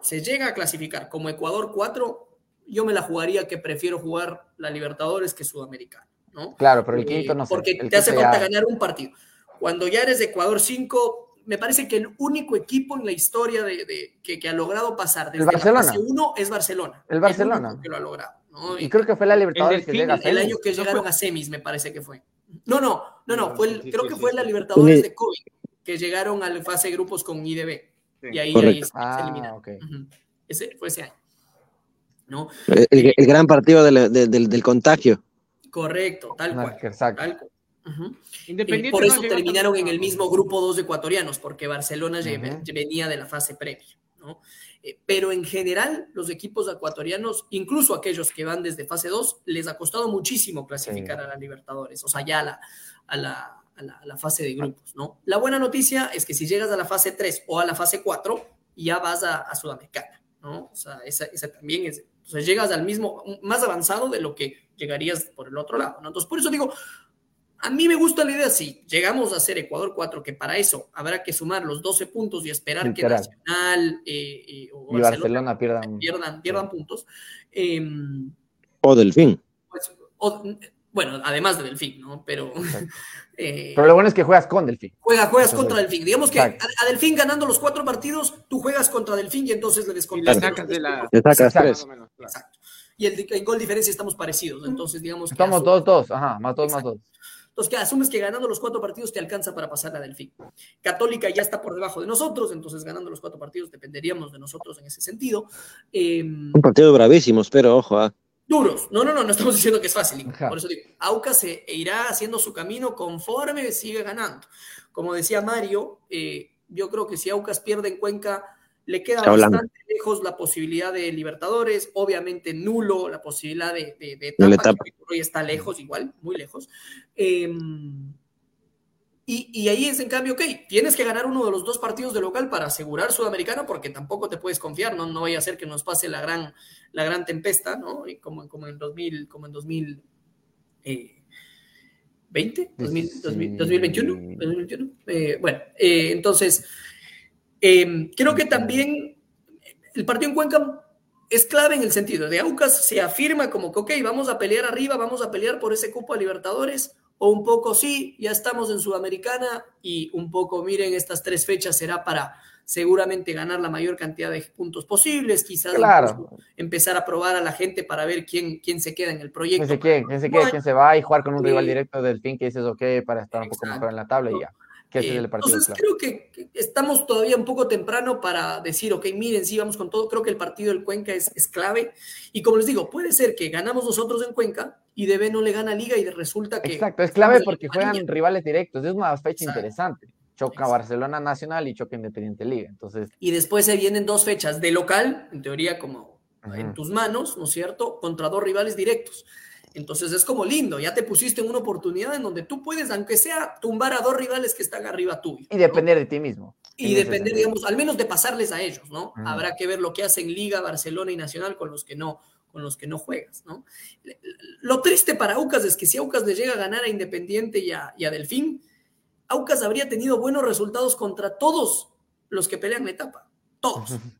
se llega a clasificar como Ecuador 4, yo me la jugaría que prefiero jugar la Libertadores que Sudamericana, ¿no? Claro, pero el quinto no sé. Porque te hace falta ya... ganar un partido. Cuando ya eres de Ecuador 5, me parece que el único equipo en la historia de, de que, que, ha logrado pasar desde Barcelona. la fase 1 es Barcelona. El Barcelona. El que lo ha logrado. ¿no? Y, y, creo que fue la Libertadores el que llega a El año que llegaron a semis, me parece que fue. No, no, no, no, fue el, creo que fue la Libertadores de COVID, que llegaron a la fase de grupos con IDB. Y ahí, ahí se, ah, eliminaron. Okay. Uh -huh. Ese fue ese año. ¿no? El, el, el gran partido del, del, del, contagio. Correcto, tal cual. Exacto. Tal cual. Uh -huh. y por eso no terminaron en el mismo grupo dos ecuatorianos, porque Barcelona uh -huh. venía de la fase previa. ¿no? Eh, pero en general, los equipos ecuatorianos, incluso aquellos que van desde fase 2, les ha costado muchísimo clasificar sí. a la Libertadores, o sea, ya a la, a la, a la, a la fase de grupos, ¿no? La buena noticia es que si llegas a la fase 3 o a la fase 4, ya vas a, a Sudamericana, ¿no? O sea, esa, esa también es, o sea, llegas al mismo, más avanzado de lo que llegarías por el otro lado, ¿no? Entonces, por eso digo, a mí me gusta la idea, si llegamos a ser Ecuador 4, que para eso habrá que sumar los 12 puntos y esperar Literal. que Nacional eh, eh, o y Barcelona, Barcelona pierdan, pierdan, pierdan sí. puntos. Eh, o Delfín. Pues, o, bueno, además de Delfín, ¿no? Pero, eh, Pero lo bueno es que juegas con Delfín. Juega, juegas contra Delfín. Digamos que a, a, Delfín ganando los cuatro partidos, tú juegas contra Delfín y entonces le descontas. Le sacas de la... Le sacas tres. Exacto. y el, en gol diferencia estamos parecidos. Entonces, digamos. Estamos dos, dos, ajá, más dos, más dos. Entonces, que asumes que ganando los cuatro partidos te alcanza para pasar la Delfín. Católica ya está por debajo de nosotros, entonces ganando los cuatro partidos dependeríamos de nosotros en ese sentido. Eh, Un partido bravísimos, pero ojo. Ah. Duros. No, no, no, no estamos diciendo que es fácil. Por eso digo, Aucas se irá haciendo su camino conforme sigue ganando. Como decía Mario, eh, yo creo que si Aucas pierde en Cuenca, le queda bastante lejos la posibilidad de Libertadores, obviamente nulo la posibilidad de, de, de etapa, que hoy está lejos, igual, muy lejos. Eh, y, y, ahí es en cambio, ok, tienes que ganar uno de los dos partidos de local para asegurar Sudamericana, porque tampoco te puedes confiar, no, no vaya a ser que nos pase la gran, la gran tempesta, ¿no? Y como, como en 2000, como en 2000. Eh, ¿20? 2000, 2000, 2021. 2021. Eh, bueno, eh, entonces, eh, creo que también el partido en Cuenca es clave en el sentido de Aucas se afirma como que, ok, vamos a pelear arriba, vamos a pelear por ese cupo a Libertadores, o un poco sí, ya estamos en Sudamericana y un poco, miren, estas tres fechas será para seguramente ganar la mayor cantidad de puntos posibles, quizás claro. empezar a probar a la gente para ver quién, quién se queda en el proyecto. ¿Quién se queda? ¿Quién se, queda, quién se va? Y jugar con un rival directo del fin que dices, ok, para estar un poco mejor en la tabla y ya. Eh, entonces claro. creo que estamos todavía un poco temprano para decir, ok, miren, sí, vamos con todo. Creo que el partido del Cuenca es, es, clave. Y como les digo, puede ser que ganamos nosotros en Cuenca y DB no le gana Liga y resulta que... Exacto, es clave porque juegan rivales directos. Es una fecha Exacto. interesante. Choca Exacto. Barcelona Nacional y choca Independiente Liga. Entonces... Y después se vienen dos fechas de local, en teoría como en tus manos, ¿no es cierto? Contra dos rivales directos. Entonces es como lindo, ya te pusiste en una oportunidad en donde tú puedes, aunque sea, tumbar a dos rivales que están arriba tuyo. Y depender ¿no? de ti mismo. Y depender, digamos, al menos de pasarles a ellos, ¿no? Mm. Habrá que ver lo que hacen Liga, Barcelona y Nacional con los que no, con los que no juegas, ¿no? Lo triste para Aucas es que si Aucas le llega a ganar a Independiente y a, y a Delfín, Aucas habría tenido buenos resultados contra todos los que pelean la etapa, todos.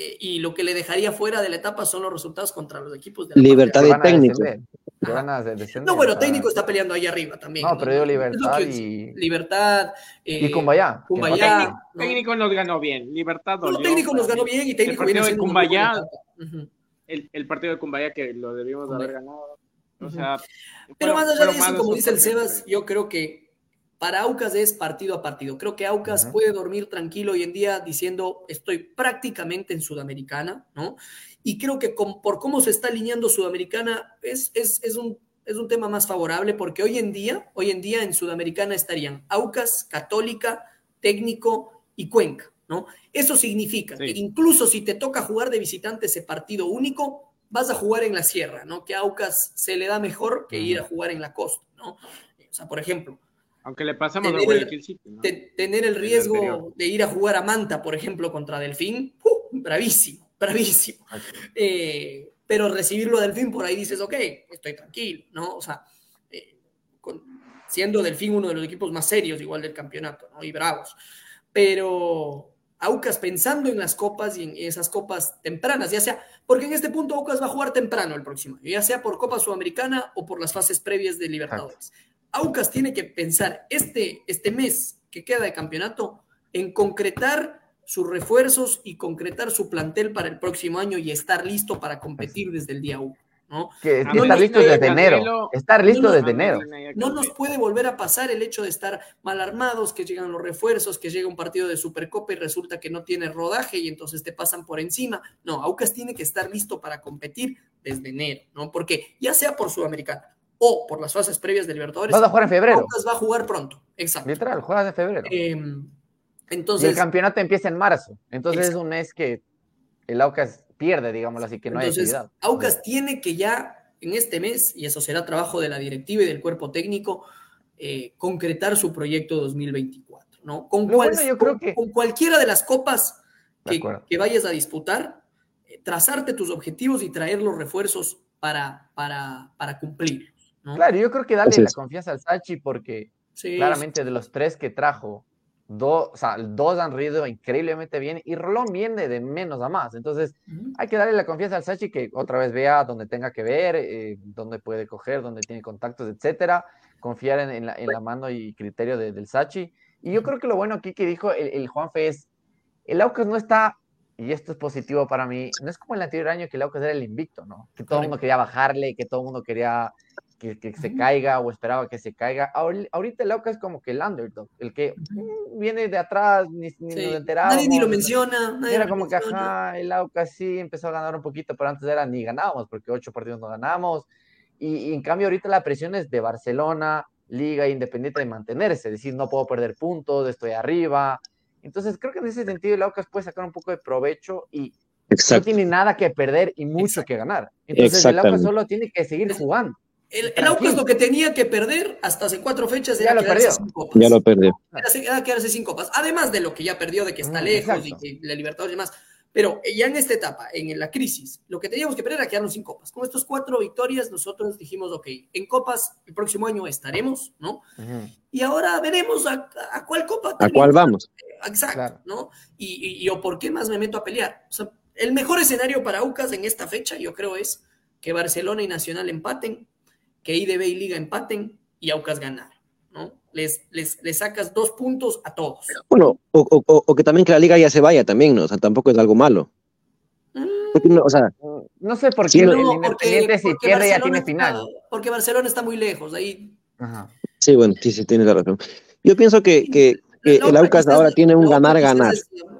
Eh, y lo que le dejaría fuera de la etapa son los resultados contra los equipos de la Libertad de técnico. no, bueno, técnico está peleando ahí arriba también. No, ¿no? pero libertad y. Libertad. Eh, y Cumbayá. Cumbayá técnico, ¿no? técnico, nos ganó bien. Libertad. No, técnico nos ganó bien y técnico el partido de Cumbayá. Uh -huh. el, el, partido de Cumbayá que lo debimos de haber ganado. O sea. Uh -huh. Pero más allá de eso, como dice el Sebas, yo creo que para Aucas es partido a partido. Creo que Aucas uh -huh. puede dormir tranquilo hoy en día diciendo estoy prácticamente en Sudamericana, ¿no? Y creo que con, por cómo se está alineando Sudamericana es, es, es, un, es un tema más favorable porque hoy en día, hoy en día en Sudamericana estarían Aucas, Católica, Técnico y Cuenca, ¿no? Eso significa sí. que incluso si te toca jugar de visitante ese partido único, vas a jugar en la sierra, ¿no? Que a Aucas se le da mejor que ir a jugar en la costa, ¿no? O sea, por ejemplo, aunque le pasamos tener, el, City, ¿no? tener el riesgo de ir a jugar a Manta, por ejemplo, contra Delfín, uh, bravísimo, bravísimo. Okay. Eh, pero recibirlo a Delfín por ahí dices, ok, estoy tranquilo, ¿no? O sea, eh, con, siendo Delfín uno de los equipos más serios igual del campeonato, ¿no? Y bravos. Pero Aucas pensando en las copas y en esas copas tempranas, ya sea, porque en este punto Aucas va a jugar temprano el próximo año, ya sea por Copa Sudamericana o por las fases previas de Libertadores. Okay. Aucas tiene que pensar este, este mes que queda de campeonato en concretar sus refuerzos y concretar su plantel para el próximo año y estar listo para competir desde el día 1. ¿no? Que, que estar listo desde enero. Estar listo no, desde enero. No nos puede volver a pasar el hecho de estar mal armados, que llegan los refuerzos, que llega un partido de Supercopa y resulta que no tiene rodaje y entonces te pasan por encima. No, Aucas tiene que estar listo para competir desde enero, ¿no? Porque ya sea por Sudamericana, o por las fases previas de Libertadores. Vas a jugar en febrero. Aucas va a jugar pronto, exacto. Literal, juegas en febrero. Eh, entonces, y el campeonato empieza en marzo. Entonces exacto. es un mes que el Aucas pierde, digámoslo así, que no entonces, hay actividad. Aucas sí. tiene que ya en este mes, y eso será trabajo de la directiva y del cuerpo técnico, eh, concretar su proyecto 2024, ¿no? Con, cual, bueno, yo creo con, que... con cualquiera de las copas que, que vayas a disputar, eh, trazarte tus objetivos y traer los refuerzos para, para, para cumplir. ¿No? Claro, yo creo que darle la confianza al Sachi porque sí, claramente de los tres que trajo, dos, o sea, dos han rido increíblemente bien y Rolón viene de menos a más. Entonces, uh -huh. hay que darle la confianza al Sachi que otra vez vea donde tenga que ver, eh, dónde puede coger, dónde tiene contactos, etcétera. Confiar en, en, la, en la, mano y criterio de, del Sachi. Y yo creo que lo bueno aquí que dijo el, el Juanfe es: el Aucas no está y esto es positivo para mí, no es como el anterior año que el Aucas era el invicto, ¿no? Que todo el mundo quería bajarle, que todo el mundo quería que, que se caiga o esperaba que se caiga. Ahorita el Aucas es como que el underdog, el que mm, viene de atrás, ni, ni nos enteramos. Nadie ni lo menciona. Nadie era lo como que, menciona. ajá, el Aucas sí empezó a ganar un poquito, pero antes era ni ganábamos, porque ocho partidos no ganamos. Y, y en cambio ahorita la presión es de Barcelona, Liga Independiente de mantenerse, es decir, no puedo perder puntos, estoy arriba. Entonces creo que en ese sentido el Aucas puede sacar un poco de provecho y no Exacto. tiene nada que perder y mucho que ganar. Entonces el Aucas solo tiene que seguir jugando. El, el Aucas lo que tenía que perder hasta hace cuatro fechas Ya era lo quedarse perdió. sin copas. Ya lo perdió. Era, era quedarse sin copas. Además de lo que ya perdió, de que está Mm, lejos exacto. y que la Libertadores y demás. Pero ya en esta etapa, en la crisis, lo que teníamos que perder era quedarnos sin copas. Con estas cuatro victorias, nosotros dijimos, ok, en copas el próximo año estaremos, ¿no? Y ahora veremos a, a cuál copa. ¿A cuál vamos? Exacto, Claro. ¿no? Y, y, y o por qué más me meto a pelear. O sea, el mejor escenario para Aucas en esta fecha, yo creo, es que Barcelona y Nacional empaten, que IDB y Liga empaten y Aucas ganar, ¿no? Les, les, les sacas dos puntos a todos. Bueno, o, o- o- o que también que la liga ya se vaya también, ¿no? O sea, tampoco es algo malo. Mm, Porque no, o sea, No sé por Sí, qué no, el Independiente si porque pierde ya Barcelona tiene final. está- porque Barcelona está muy lejos, ahí Ajá. sí, bueno, sí, sí, tienes la razón. Yo pienso que, que- el Aucas ahora tiene un ganar-ganar.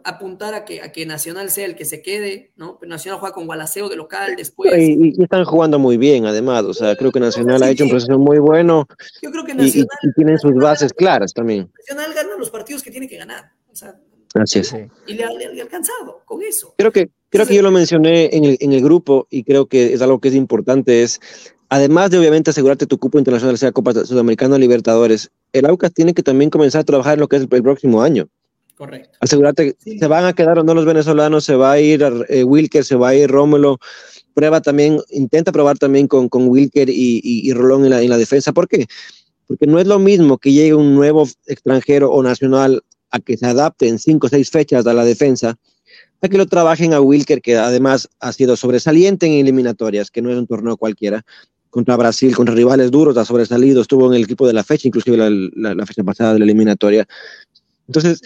Apuntar a que, a que Nacional sea el que se quede, ¿no? Pero Nacional juega con Gualaceo de local después. Y, y- y están jugando muy bien, además. O sea, creo que Nacional ha hecho un proceso muy bueno Yo creo que y, y- Nacional, y tienen sus bases claras también. Nacional gana los partidos que tiene que ganar. O sea, Así es. Y le ha, alcanzado con eso. Creo que, creo que yo lo mencioné en el, en el grupo y creo que es algo que es importante, es, además de obviamente asegurarte tu cupo internacional, sea Copa Sudamericana o Libertadores, el Aucas tiene que también comenzar a trabajar en lo que es el, el próximo año. Correcto. Asegurarte que Sí. se van a quedar o no los venezolanos, se va a ir eh, Wilker, se va a ir Rómulo, prueba también, intenta probar también con, con Wilker y, y, y Rolón en la, en la defensa. ¿Por qué? Porque no es lo mismo que llegue un nuevo extranjero o nacional a que se adapte en cinco o seis fechas a la defensa, a que lo trabajen a Wilker, que además ha sido sobresaliente en eliminatorias, que no es un torneo cualquiera, contra Brasil, contra rivales duros, ha sobresalido, estuvo en el equipo de la fecha, inclusive la, la- la fecha pasada de la eliminatoria. Entonces,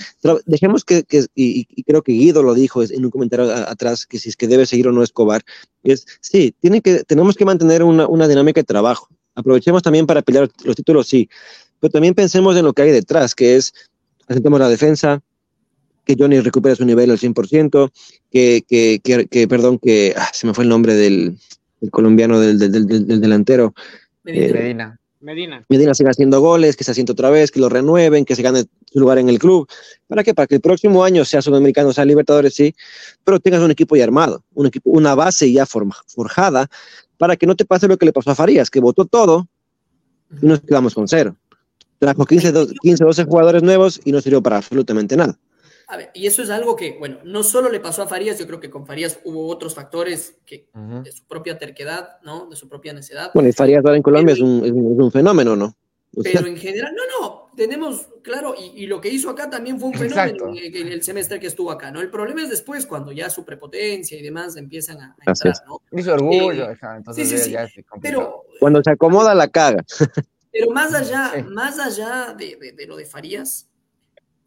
dejemos que, que- y, y creo que Guido lo dijo en un comentario a- atrás, que si es que debe seguir o no Escobar, es, sí, tiene que, tenemos que mantener una, una dinámica de trabajo. Aprovechemos también para pelear los títulos, sí, pero también pensemos en lo que hay detrás, que es, asentemos la defensa, que Johnny recupere su nivel al 100%, que, que, que, que perdón, que ah, se me fue el nombre del, del colombiano, del, del, del- del delantero, Medina. Eh, Medina. Medina. Medina siga haciendo goles, que se asiente otra vez, que lo renueven, que se gane su lugar en el club. ¿Para qué? Para que el próximo año sea sudamericano, sea Libertadores, sí, pero tengas un equipo ya armado, un equipo, una base ya forma- forjada, para que no te pase lo que le pasó a Farías, que votó todo y nos quedamos con cero. Trajo 15, do- 15 12 jugadores nuevos y no sirvió para absolutamente nada. A ver, y eso es algo que, bueno, no solo le pasó a Farías, yo creo que con Farías hubo otros factores que Ujú. de su propia terquedad, ¿no? De su propia necedad. Bueno, y Farías ahora en Colombia es un, es un- es un fenómeno, ¿no? Pero en general, no, no, tenemos, claro, y, y lo que hizo acá también fue un fenómeno en, en el semestre que estuvo acá, ¿no? El problema es después, cuando ya su prepotencia y demás empiezan a, a entrar. ¿no? Hizo orgullo, Eh, ajá, entonces sí, sí, ya- sí. Pero, cuando se acomoda la caga. pero más allá, Sí. más allá de, de- de lo de Farías,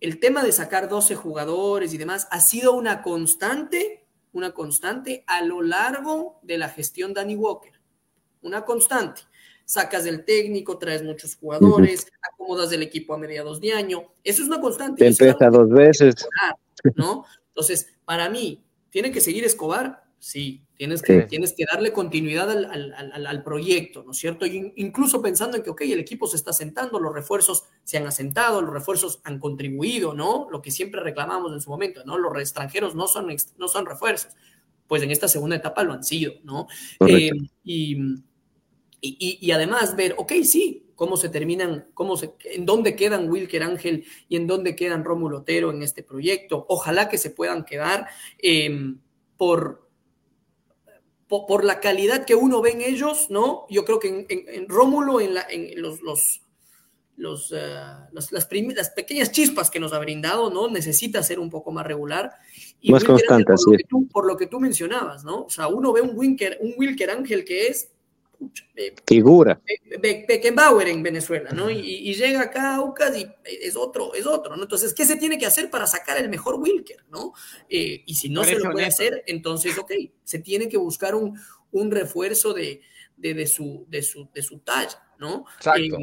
el tema de sacar 12 jugadores y demás ha sido una constante, una constante a lo largo de la gestión Danny Walker. Una constante. Sacas del técnico, traes muchos jugadores, acomodas el equipo a mediados de año. Eso es una constante. Te empieza dos veces. ¿no? Entonces, para mí, ¿tiene que seguir Escobar? Sí, tienes que, Sí. tienes que darle continuidad al, al- al- al proyecto, ¿no es cierto? Y incluso pensando en que, ok, el equipo se está asentando, los refuerzos se han asentado, los refuerzos han contribuido, ¿no? Lo que siempre reclamamos en su momento, ¿no? Los extranjeros no son, no son refuerzos. Pues en esta segunda etapa lo han sido, ¿no? Eh, y, y- y- y además ver, ok, sí, cómo se terminan, cómo se, en dónde quedan Wilker Ángel y en dónde quedan Rómulo Otero en este proyecto. Ojalá que se puedan quedar eh, por, por, por la calidad que uno ve en ellos, ¿no? Yo creo que en, en- en Rómulo, en, la, en los, los, los, eh, los- las, las pequeñas chispas que nos ha brindado, ¿no? Necesita ser un poco más regular. Y Más Wilker Ángel, constante, lo tú, por lo que tú mencionabas, ¿no? O sea, uno ve un Wilker, un Wilker Ángel que es Figura. Beckenbauer en Venezuela, ¿no? Y, llega acá a Aucas y es otro, es otro, ¿no? Entonces, ¿qué se tiene que hacer para sacar el mejor Wilker, ¿no? Eh, y si no se lo puede hacer, entonces, ok, se tiene que buscar un, un refuerzo de, de, su, de, su, de su talla, ¿no? Exacto.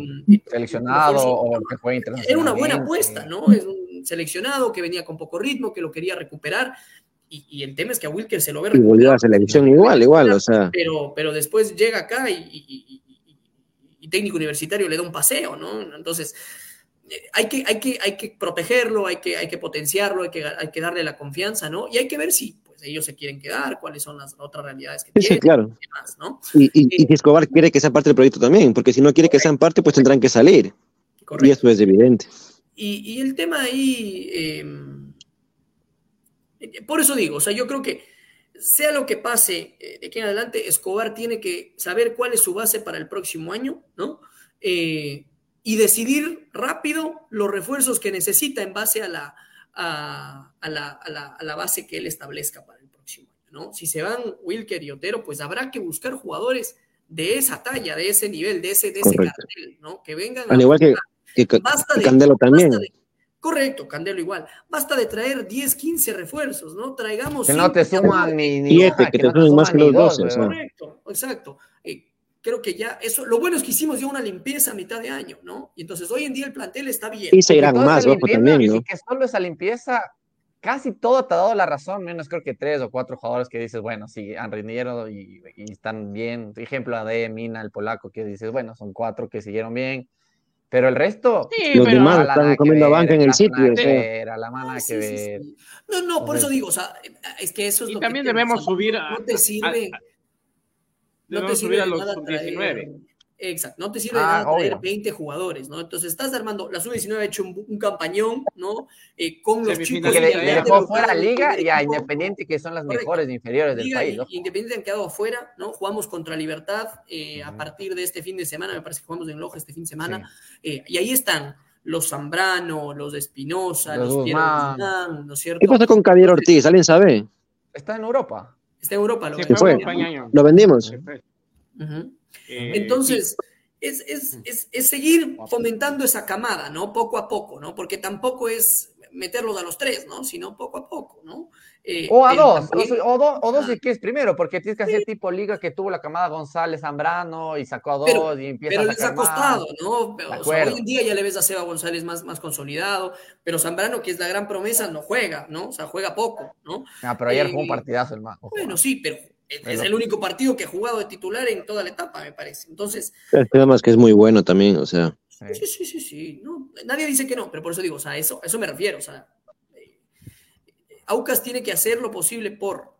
seleccionado o que fue Era una buena apuesta, ¿no? Es un seleccionado que venía con poco ritmo, que lo quería recuperar y, el tema es que a Wilker se lo ve. Y volvió a la selección igual, igual, o sea. Pero, pero después llega acá y, técnico universitario le da un paseo, ¿no? Entonces, eh, hay que, hay que, hay que protegerlo, hay que, hay que potenciarlo, hay que, hay que darle la confianza, ¿no? Y hay que ver si pues, ellos se quieren quedar, cuáles son las otras realidades que tienen. Sí, claro. Y, y, y, si Escobar quiere que sea parte del proyecto también, porque si no quiere que sean parte, pues tendrán que salir. Correcto. Y eso es evidente. Y, el tema ahí. Eh, por eso digo, o sea, yo creo que sea lo que pase eh, de aquí en adelante, Escobar tiene que saber cuál es su base para el próximo año, ¿no? Eh, y decidir rápido los refuerzos que necesita en base a la, a, la, base que él establezca para el próximo año, ¿no? Si se van Wilker y Otero, pues habrá que buscar jugadores de esa talla, de ese nivel, de ese, de ese cartel, ¿no? Que vengan. Al igual que, Candelo también. Correcto, Candelo igual. Basta de traer 10, 15 refuerzos, ¿no? Traigamos. Que no te suman ni, ni Siete, que, te sumen más que los 12. Correcto, exacto. Eh, creo que ya eso, lo bueno es que hicimos ya una limpieza a mitad de año, ¿no? Y entonces hoy en día el plantel está bien. Y se irán más, ojo también, ¿no? Y que solo esa limpieza, casi todo te ha dado la razón, menos creo que tres o cuatro jugadores que dices, bueno, sí, han rendido y, y están bien. Ejemplo, de Mina, el polaco, que dices, bueno, son cuatro que siguieron bien pero el resto. Sí, los demás están comiendo banca en el sitio. Era la mano que ver. No, no, por eso digo, o sea, es que eso es y lo también que debemos subir a. No te sirve. no te sirve subir a los 19. Exacto, no te sirve de ah, nada traer 20 jugadores, ¿no? Entonces estás armando, la sub-19 ha hecho un, campañón, ¿no? Eh, con los chicos. Que le, dejó fuera a Liga y a Independiente, que son las mejores inferiores del país. ¿no? Independiente han quedado afuera, ¿no? Jugamos contra Libertad eh, a partir de este fin de semana, me parece que jugamos en Loja este fin de semana, eh, y ahí están los Zambrano, los de Espinosa, los, los Piero ¿no es cierto? ¿Qué pasa con Javier Ortiz? ¿Alguien sabe? Está en Europa. Está en Europa, lo, fue. lo vendimos. Eh, Entonces, es, es, seguir fomentando esa camada, ¿no? Poco a poco, ¿no? Porque tampoco es meterlos a los tres, ¿no? Sino poco a poco, ¿no? Eh, o a dos, o, dos, o dos si quieres primero, porque tienes que hacer tipo liga que tuvo la camada González Zambrano y sacó a dos y empieza pero les ha costado, ¿no? hoy en día ya le ves a Seba González más, más consolidado, pero Zambrano, que es la gran promesa, no juega, ¿no? O sea, juega poco, ¿no? Ah, pero ayer fue un eh, partidazo el más. Bueno, sí, pero es el único partido que ha jugado de titular en toda la etapa, me parece. Entonces. El tema es que es muy bueno también, o sea. Sí, sí, sí, sí. nadie dice que no, pero por eso digo, o sea, eso, eso me refiero. O sea, eh, Aucas tiene que hacer lo posible por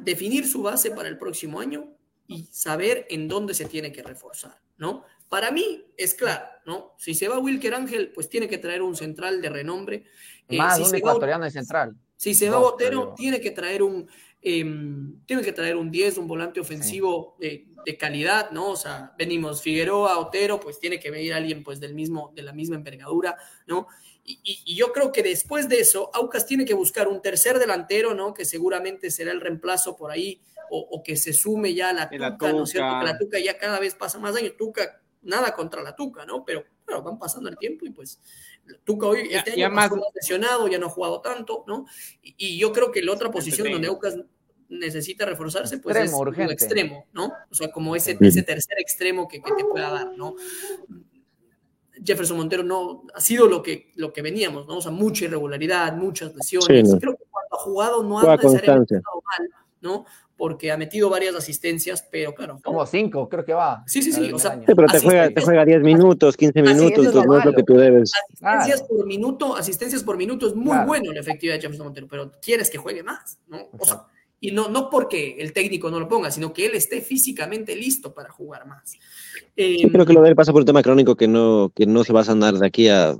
definir su base para el próximo año y saber en dónde se tiene que reforzar, ¿no? Para mí es claro, ¿no? Si se va Wilker Ángel, pues tiene que traer un central de renombre. Eh, Más un ecuatoriano de central. Si se va Botero, tiene que traer un, Em, tiene que traer un 10, un volante ofensivo de, calidad, ¿no? O sea, venimos Figueroa, Otero, pues tiene que venir alguien pues del mismo, de la misma envergadura, ¿no? Y, yo creo que después de eso, Aucas tiene que buscar un tercer delantero, ¿no? Que seguramente será el reemplazo por ahí, o, que se sume ya a la tuca, ¿no es cierto? Que la Tuca ya cada vez pasa más años. Tuca, nada contra la Tuca, ¿no? Pero claro, van pasando el tiempo y pues Tuca hoy ya, este más lesionado, ya no ha jugado tanto, ¿no? Y, yo creo que la otra posición donde Aucas necesita reforzarse, pues es el extremo, ¿no? O sea, como ese, ese tercer extremo que, te pueda dar, ¿no? Jefferson Montero no ha sido lo que, lo que veníamos, ¿no? O sea, mucha irregularidad, muchas lesiones. Creo que cuando ha jugado no ha necesariamente mal, ¿no? Porque ha metido varias asistencias, pero claro. Como cinco, creo que va. Sí, sí, sí. O sea, pero te juega, te juega 10 minutos, 15 minutos, no es lo que tú debes. Asistencias por minuto, asistencias por minuto es muy bueno la efectividad de Jefferson Montero, pero quieres que juegue más, ¿no? O sea, y no, no porque el técnico no lo ponga, sino que él esté físicamente listo para jugar más. Eh, creo que lo de él pasa por un tema crónico que no, que no se va a sanar de aquí a,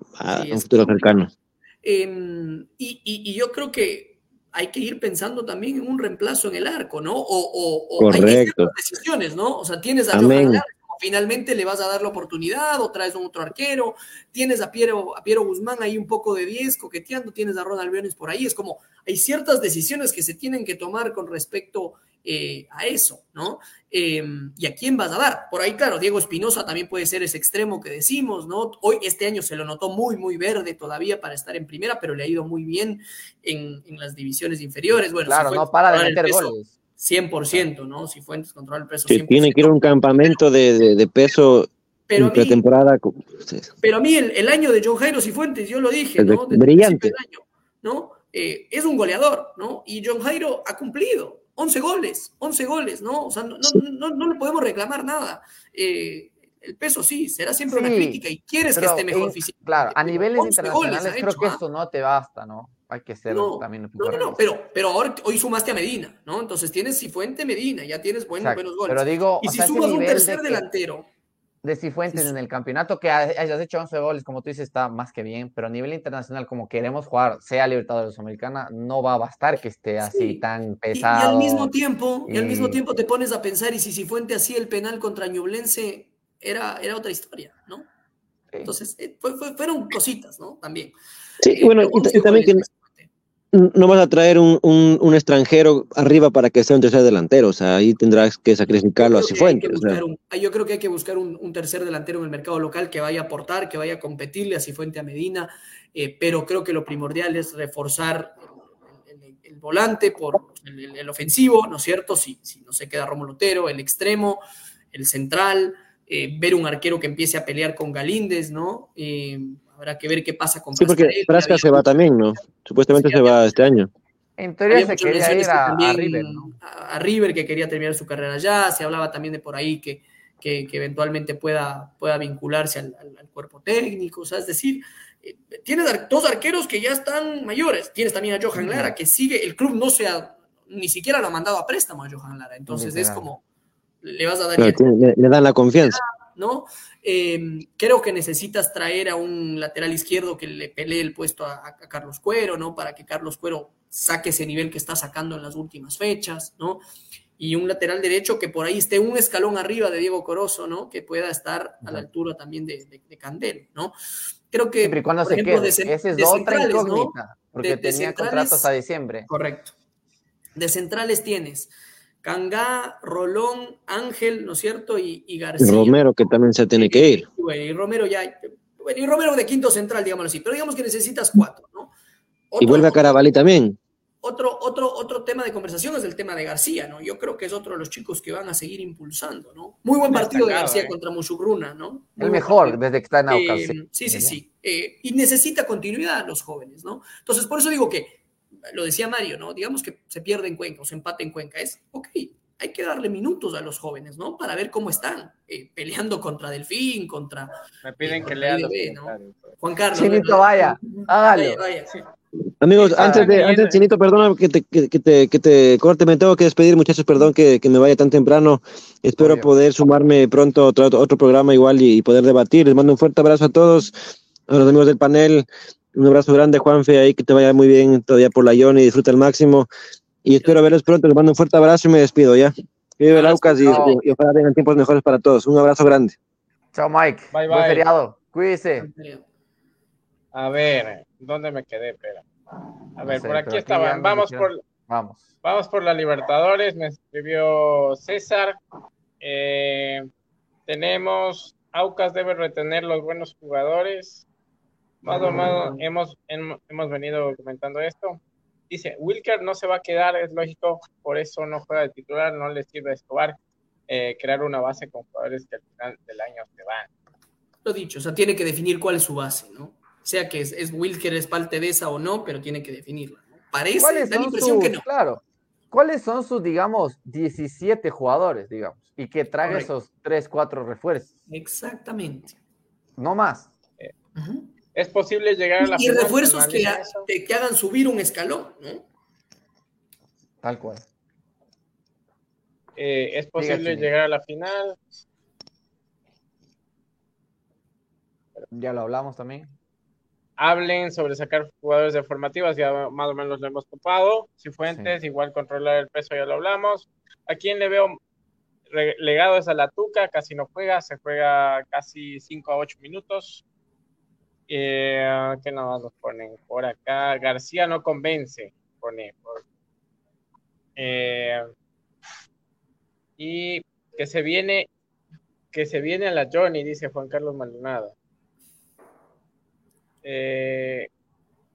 un futuro cercano. Em, y, y, yo creo que hay que ir pensando también en un reemplazo en el arco, ¿no? O, o, Correcto. hay decisiones, ¿no? O sea, tienes a Johan finalmente le vas a dar la oportunidad o traes un otro arquero, tienes a Piero, a Piero Guzmán ahí un poco de 10 coqueteando, tienes a Ronald Briones por ahí, es como hay ciertas decisiones que se tienen que tomar con respecto eh, a eso, ¿no? Em, ¿Y a quién vas a dar? Por ahí, claro, Diego Espinosa también puede ser ese extremo que decimos, ¿no? Hoy, este año se lo notó muy, muy verde todavía para estar en primera, pero le ha ido muy bien en, las divisiones inferiores. Bueno, claro, no para de meter goles. 100%, ¿no? Si Fuentes controla el peso. tiene que ir a un campamento de, peso pero en pretemporada. Pero a mí el, año de John Jairo Cifuentes, yo lo dije, ¿no? brillante. ¿no? Eh, es un goleador, ¿no? Y John Jairo ha cumplido. 11 goles, 11 goles, ¿no? O sea, no, no, no, le podemos reclamar nada. Eh, el peso sí, será siempre una crítica y quieres que esté mejor físicamente. Claro, a niveles internacionales creo que eso no te basta, ¿no? Hay que ser también un poco No, no, pero, pero ahora hoy sumaste a Medina, ¿no? Entonces tienes Cifuente Medina, ya tienes buenos, buenos goles. Pero digo, y si sumas un tercer delantero, de Cifuentes en el campeonato, que hayas hecho 11 goles, como tú dices, está más que bien, pero a nivel internacional, como queremos jugar, sea Libertadores Americana, no va a bastar que esté así tan pesado. Y, al mismo tiempo, y... al mismo tiempo te pones a pensar, y si Cifuentes hacía el penal contra Ñublense, era, era otra historia, ¿no? Entonces, eh, fueron cositas, ¿no? También. Sí, eh, bueno, y, también que no vas a traer un, un, extranjero arriba para que sea un tercer delantero, o sea, ahí tendrás que sacrificarlo a Cifuentes. yo creo que hay que buscar un, tercer delantero en el mercado local que vaya a aportar, que vaya a competirle a Cifuente a Medina, eh, pero creo que lo primordial es reforzar el, volante por el, ofensivo, ¿no es cierto? Si, si no se queda Romo Lotero, el extremo, el central, eh, ver un arquero que empiece a pelear con Galíndez, ¿no? Eh, Habrá que ver qué pasa con Sí, porque Frasca se va también, ¿no? Supuestamente se va este año. En teoría se quería ir a, River, A, River, que quería terminar su carrera allá. Se hablaba también de por ahí que, que, eventualmente pueda, pueda vincularse al, cuerpo técnico. O sea, es decir, eh, tienes dos arqueros que ya están mayores. Tienes también a Johan Lara, que sigue, el club no se ha, ni siquiera lo ha mandado a préstamo a Johan Lara. Entonces es como, le vas a dar... le, le, dan la confianza. ¿No? Em, creo que necesitas traer a un lateral izquierdo que le pelee el puesto a, Carlos Cuero, ¿no? Para que Carlos Cuero saque ese nivel que está sacando en las últimas fechas, ¿no? Y un lateral derecho que por ahí esté un escalón arriba de Diego Corozo, ¿no? Que pueda estar a la altura también de, de, Candel, ¿no? Creo que, Siempre cuando se ejemplo, Esa es otra incógnita, porque tenía contrato hasta diciembre. Correcto. De centrales tienes Cangá, Rolón, Ángel, ¿no es cierto? Y, García. Y Romero, que también se tiene que ir. y Romero ya. Bueno, y Romero de quinto central, digámoslo así. Pero digamos que necesitas cuatro, ¿no? y vuelve a Carabalí también. Otro, otro, otro tema de conversación es el tema de García, ¿no? Yo creo que es otro de los chicos que van a seguir impulsando, ¿no? Muy buen partido de García ¿eh? contra Musugruna, ¿no? el mejor desde que está en Aucas. Eh, sí, sí, sí. Eh, y necesita continuidad los jóvenes, ¿no? Entonces, por eso digo que lo decía Mario, ¿no? Digamos que se pierde en Cuenca o se empate en Cuenca. Es, ok, hay que darle minutos a los jóvenes, ¿no? Para ver cómo están, eh, peleando contra Delfín, contra... Me piden eh, que lea los Juan Carlos. Chinito, vaya, hágalo. Amigos, antes de, antes, Chinito, perdona que te, que, te, que te corte, me tengo que despedir, muchachos, perdón que, que me vaya tan temprano. Espero poder sumarme pronto a otro, otro programa igual y, y, poder debatir. Les mando un fuerte abrazo a todos, a los amigos del panel. Un abrazo grande, Juanfe, ahí que te vaya muy bien todavía por la Ion y disfruta al máximo. Y espero verlos pronto. Les mando un fuerte abrazo y me despido ya. vive el Aucas y, y, ojalá tengan tiempos mejores para todos. Un abrazo grande. Chao, Mike. Bye, bye. Buen feriado. Cuídese. A ver, ¿dónde me quedé? Espera. A ver, por aquí estaban. Vamos por, Vamos. Vamos por la Libertadores. Me escribió César. Eh, tenemos. Aucas debe retener los buenos jugadores. Más o menos hemos, hemos venido comentando esto. Dice, Wilker no se va a quedar, es lógico, por eso no juega de titular, no le sirve a Escobar eh, crear una base con jugadores que al final del año se van. Lo dicho, o sea, tiene que definir cuál es su base, ¿no? Sea que es, Wilker, es esa o no, pero tiene que definirla. Parece, da la impresión que no. Claro. ¿Cuáles son sus, digamos, 17 jugadores, digamos? Y que trae esos 3, 4 refuerzos. Exactamente. No más. Eh, es posible llegar a la y, refuerzos que, que, hagan subir un escalón, ¿no? Tal cual. Eh, es posible llegar a la final. Ya lo hablamos también. Hablen sobre sacar jugadores de formativas, ya más o menos lo hemos ocupado. Si Fuentes, igual controlar el peso, ya lo hablamos. ¿A quién le veo legado es a la Tuca, casi no juega, se juega casi 5 a 8 minutos. Eh, ¿Qué nos ponen por acá? García no convence, pone. Eh, y que se viene, que se viene a la Johnny, dice Juan Carlos Maldonado. Eh,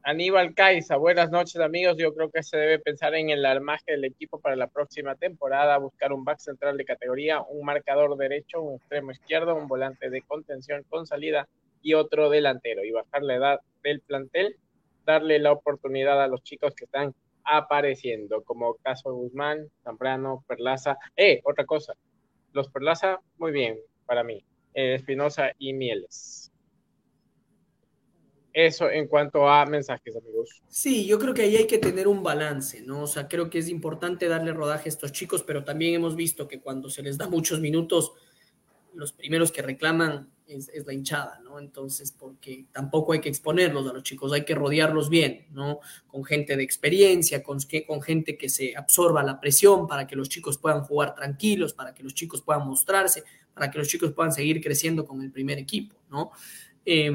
Aníbal Caiza, buenas noches amigos. Yo creo que se debe pensar en el armaje del equipo para la próxima temporada, buscar un back central de categoría, un marcador derecho, un extremo izquierdo, un volante de contención con salida y otro delantero y bajar la edad del plantel, darle la oportunidad a los chicos que están apareciendo, como caso Guzmán, Zambrano, Perlaza. Eh, otra cosa, los Perlaza, muy bien para mí, eh, Espinosa y Mieles. Eso en cuanto a mensajes, amigos. Sí, yo creo que ahí hay que tener un balance, ¿no? O sea, creo que es importante darle rodaje a estos chicos, pero también hemos visto que cuando se les da muchos minutos, los primeros que reclaman es, la hinchada, ¿no? Entonces, porque tampoco hay que exponerlos a los chicos, hay que rodearlos bien, ¿no? Con gente de experiencia, con, con gente que se absorba la presión para que los chicos puedan jugar tranquilos, para que los chicos puedan mostrarse, para que los chicos puedan seguir creciendo con el primer equipo, ¿no? Eh,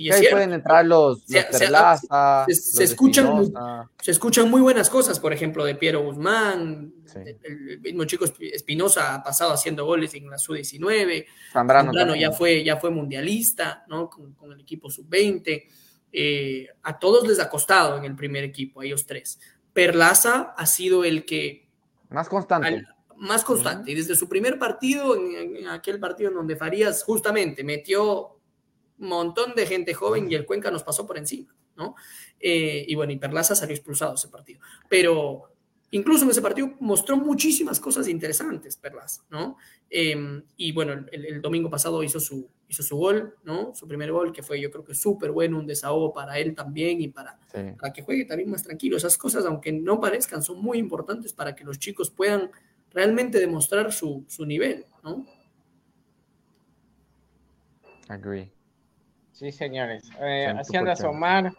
y ahí pueden entrar los, se, se, escuchan muy, se escuchan muy buenas cosas, por ejemplo, de Piero Guzmán, el, mismo chico Espinosa ha pasado haciendo goles en la Sub-19, Zambrano, ya fue, ya fue mundialista, ¿no? Con, el equipo Sub-20, eh, a todos les ha costado en el primer equipo, a ellos tres. Perlaza ha sido el que... Más constante. más constante, y desde su primer partido, en aquel partido en donde Farías justamente metió montón de gente joven y el Cuenca nos pasó por encima, ¿no? Eh, y bueno, y Perlaza salió expulsado ese partido. Pero incluso en ese partido mostró muchísimas cosas interesantes, Perlaza, ¿no? Em, y bueno, el, domingo pasado hizo su, hizo su gol, ¿no? Su primer gol, que fue yo creo que súper bueno, un desahogo para él también y para, para que juegue también más tranquilo. Esas cosas, aunque no parezcan, son muy importantes para que los chicos puedan realmente demostrar su, su nivel, ¿no? Agree. Sí, señores. Eh, así anda asomar,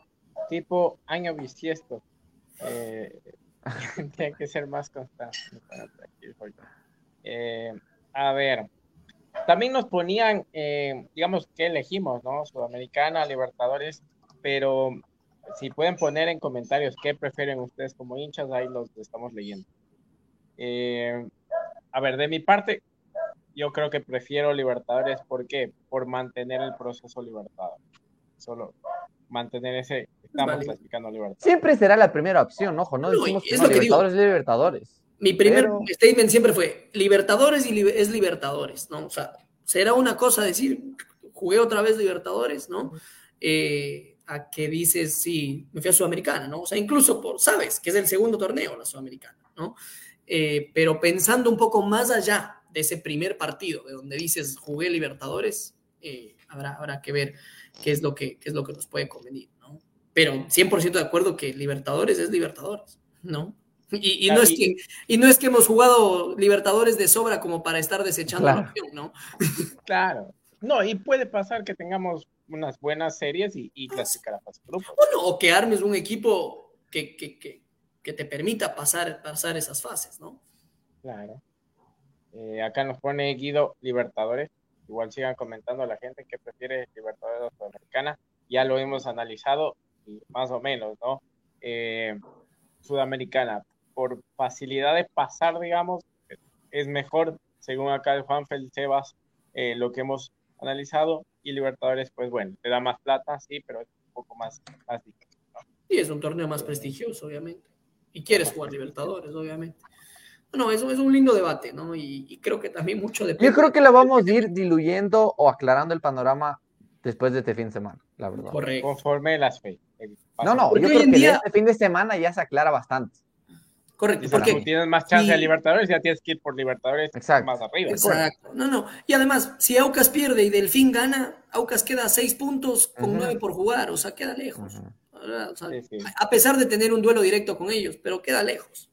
tipo año bisiesto. Eh, tiene que ser más constante. Eh, a ver, también nos ponían, eh, digamos, que elegimos, ¿no? Sudamericana, Libertadores, pero si pueden poner en comentarios qué prefieren ustedes como hinchas, ahí los estamos leyendo. a ver, de mi parte, yo creo que prefiero Libertadores. ¿Por qué? Por mantener el proceso Libertadores. Solo mantener ese. Estamos clasificando Libertadores. Siempre será la primera opción, ojo, no, decimos que, Libertadores Libertadores. Mi primer statement siempre fue: Libertadores y es Libertadores, ¿no? O sea, será una cosa decir, jugué otra vez Libertadores, ¿no? Eh, a que dices, sí, me fui a Sudamericana, ¿no? O sea, incluso por, sabes, que es el segundo torneo la Sudamericana, ¿no? Eh, pero pensando un poco más allá de ese primer partido, de donde dices jugué Libertadores, eh, habrá, habrá que ver qué es lo que, es lo que nos puede convenir, ¿no? Pero 100% de acuerdo que Libertadores es Libertadores, ¿no? Y, no es que, y no es que hemos jugado Libertadores de sobra como para estar desechando la opción, ¿no? Claro. No, y puede pasar que tengamos unas buenas series y, y clasificar a fase grupo. Bueno, o que armes un equipo que, que, que, que te permita pasar, pasar esas fases, ¿no? Claro. Eh, acá nos pone Guido Libertadores. Igual sigan comentando a la gente que prefiere Libertadores Sudamericana. Ya lo hemos analizado más o menos, ¿no? Eh, Sudamericana, por facilidad de pasar, digamos, es mejor, según acá el Juan Sebas, eh, lo que hemos analizado. Y Libertadores, pues bueno, te da más plata, sí, pero es un poco más, más difícil. Es un torneo más prestigioso, obviamente. Y quieres jugar Libertadores, obviamente. No, eso es un lindo debate, ¿no? Y, creo que también mucho depende. Yo creo que lo vamos a ir diluyendo o aclarando el panorama después de este fin de semana, la verdad. Correcto. Conforme las fe. No, no, yo creo que este fin de semana ya se aclara bastante. Correcto. Porque tú tienes más chance de Libertadores, ya tienes que ir por Libertadores más arriba. Exacto. No, no. Y además, si Aucas pierde y Delfín gana, Aucas queda a seis puntos con nueve por jugar, o sea, queda lejos. A pesar de tener un duelo directo con ellos, pero queda lejos.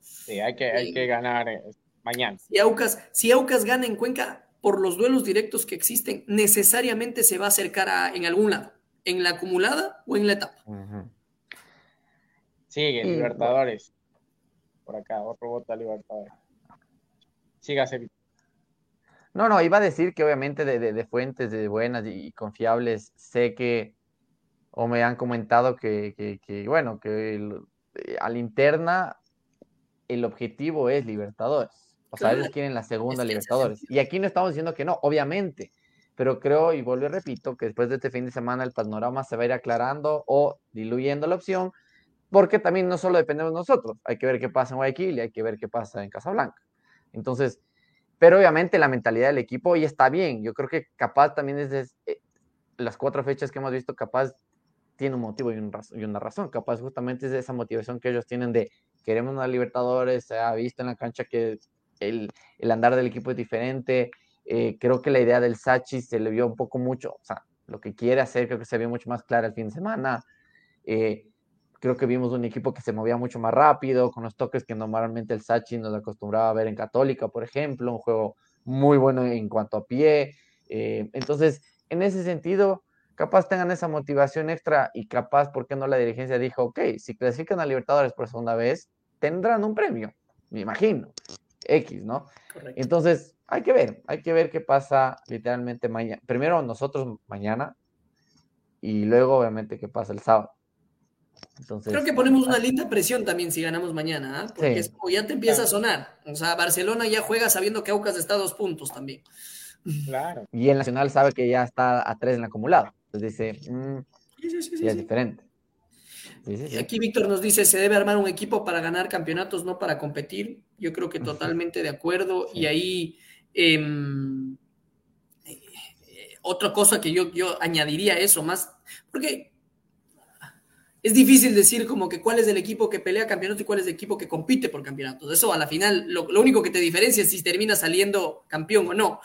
Sí, hay que, hay que ganar eh, mañana. Si Aucas, si Aucas gana en Cuenca, por los duelos directos que existen, necesariamente se va a acercar a, en algún lado, en la acumulada o en la etapa. Sigue, Libertadores. Por acá, otro voto a Libertadores. Siga, Sevita. No, no, iba a decir que obviamente de, fuentes de buenas y confiables sé que, o me han comentado que, bueno, que eh, a la interna el objetivo es Libertadores. O sea, ellos quieren la segunda Libertadores. Y aquí no estamos diciendo que no, obviamente. Pero creo, y vuelvo y repito, que después de este fin de semana el panorama se va a ir aclarando o diluyendo la opción, porque también no solo dependemos nosotros, hay que ver qué pasa en Guayaquil y hay que ver qué pasa en Casablanca. Entonces, pero obviamente la mentalidad del equipo y está bien. Yo creo que capaz también es de, eh, las cuatro fechas que hemos visto, capaz tiene un motivo y, y, una razón. Capaz justamente es esa motivación que ellos tienen de queremos una Libertadores, se ha visto en la cancha que el, el andar del equipo es diferente. Eh, creo que la idea del Sachi se le vio un poco mucho, o sea, lo que quiere hacer creo que se vio mucho más clara el fin de semana. Eh, creo que vimos un equipo que se movía mucho más rápido, con los toques que normalmente el Sachi nos acostumbraba a ver en Católica, por ejemplo, un juego muy bueno en cuanto a pie. Eh, entonces, en ese sentido, capaz tengan esa motivación extra y capaz, ¿por qué no la dirigencia dijo, ok, si clasifican a Libertadores por segunda vez, tendrán un premio, me imagino, X, ¿no? Entonces, hay que ver, hay que ver qué pasa literalmente mañana. Primero nosotros mañana y luego obviamente qué pasa el sábado. Entonces, Creo que ponemos una linda presión también si ganamos mañana, ¿ah? porque ya te empieza a sonar. O sea, Barcelona ya juega sabiendo que Aucas está a dos puntos también. Claro. Y el Nacional sabe que ya está a tres en el acumulado. Entonces dice, mm, ya es diferente. Aquí Víctor nos dice, se debe armar un equipo para ganar campeonatos, no para competir. Yo creo que totalmente de acuerdo. Y ahí, em, eh, otra cosa que yo, yo añadiría eso más, porque es difícil decir como que cuál es el equipo que pelea campeonatos y cuál es el equipo que compite por campeonatos. Eso a la final, lo, único que te diferencia es si termina saliendo campeón o no.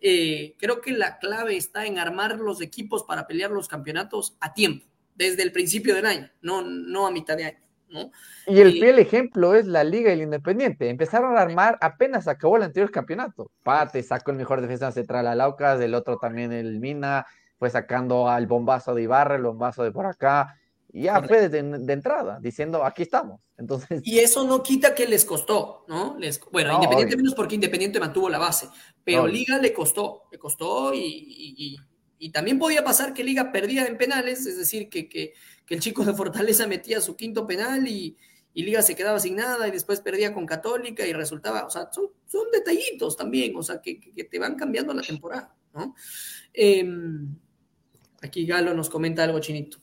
Eh, creo que la clave está en armar los equipos para pelear los campeonatos a tiempo desde el principio del año, no, no a mitad de año. ¿no? Y el fiel ejemplo es la Liga y el Independiente. Empezaron a armar apenas acabó el anterior campeonato. Pate sacó el mejor defensa central a Laucas, el otro también el Mina, fue sacando al bombazo de Ibarra, el bombazo de por acá. Ya fue de, entrada, diciendo aquí estamos. Entonces... Y eso no quita que les costó, ¿no? Les, bueno, Independiente menos porque Independiente mantuvo la base, pero Liga le costó, le costó y y también podía pasar que Liga perdía en penales, es decir, que, el chico de Fortaleza metía su quinto penal y, Liga se quedaba sin nada y después perdía con Católica y resultaba, o sea, son, detallitos también, o sea, que, te van cambiando la temporada, ¿no? Em, aquí Galo nos comenta algo chinito.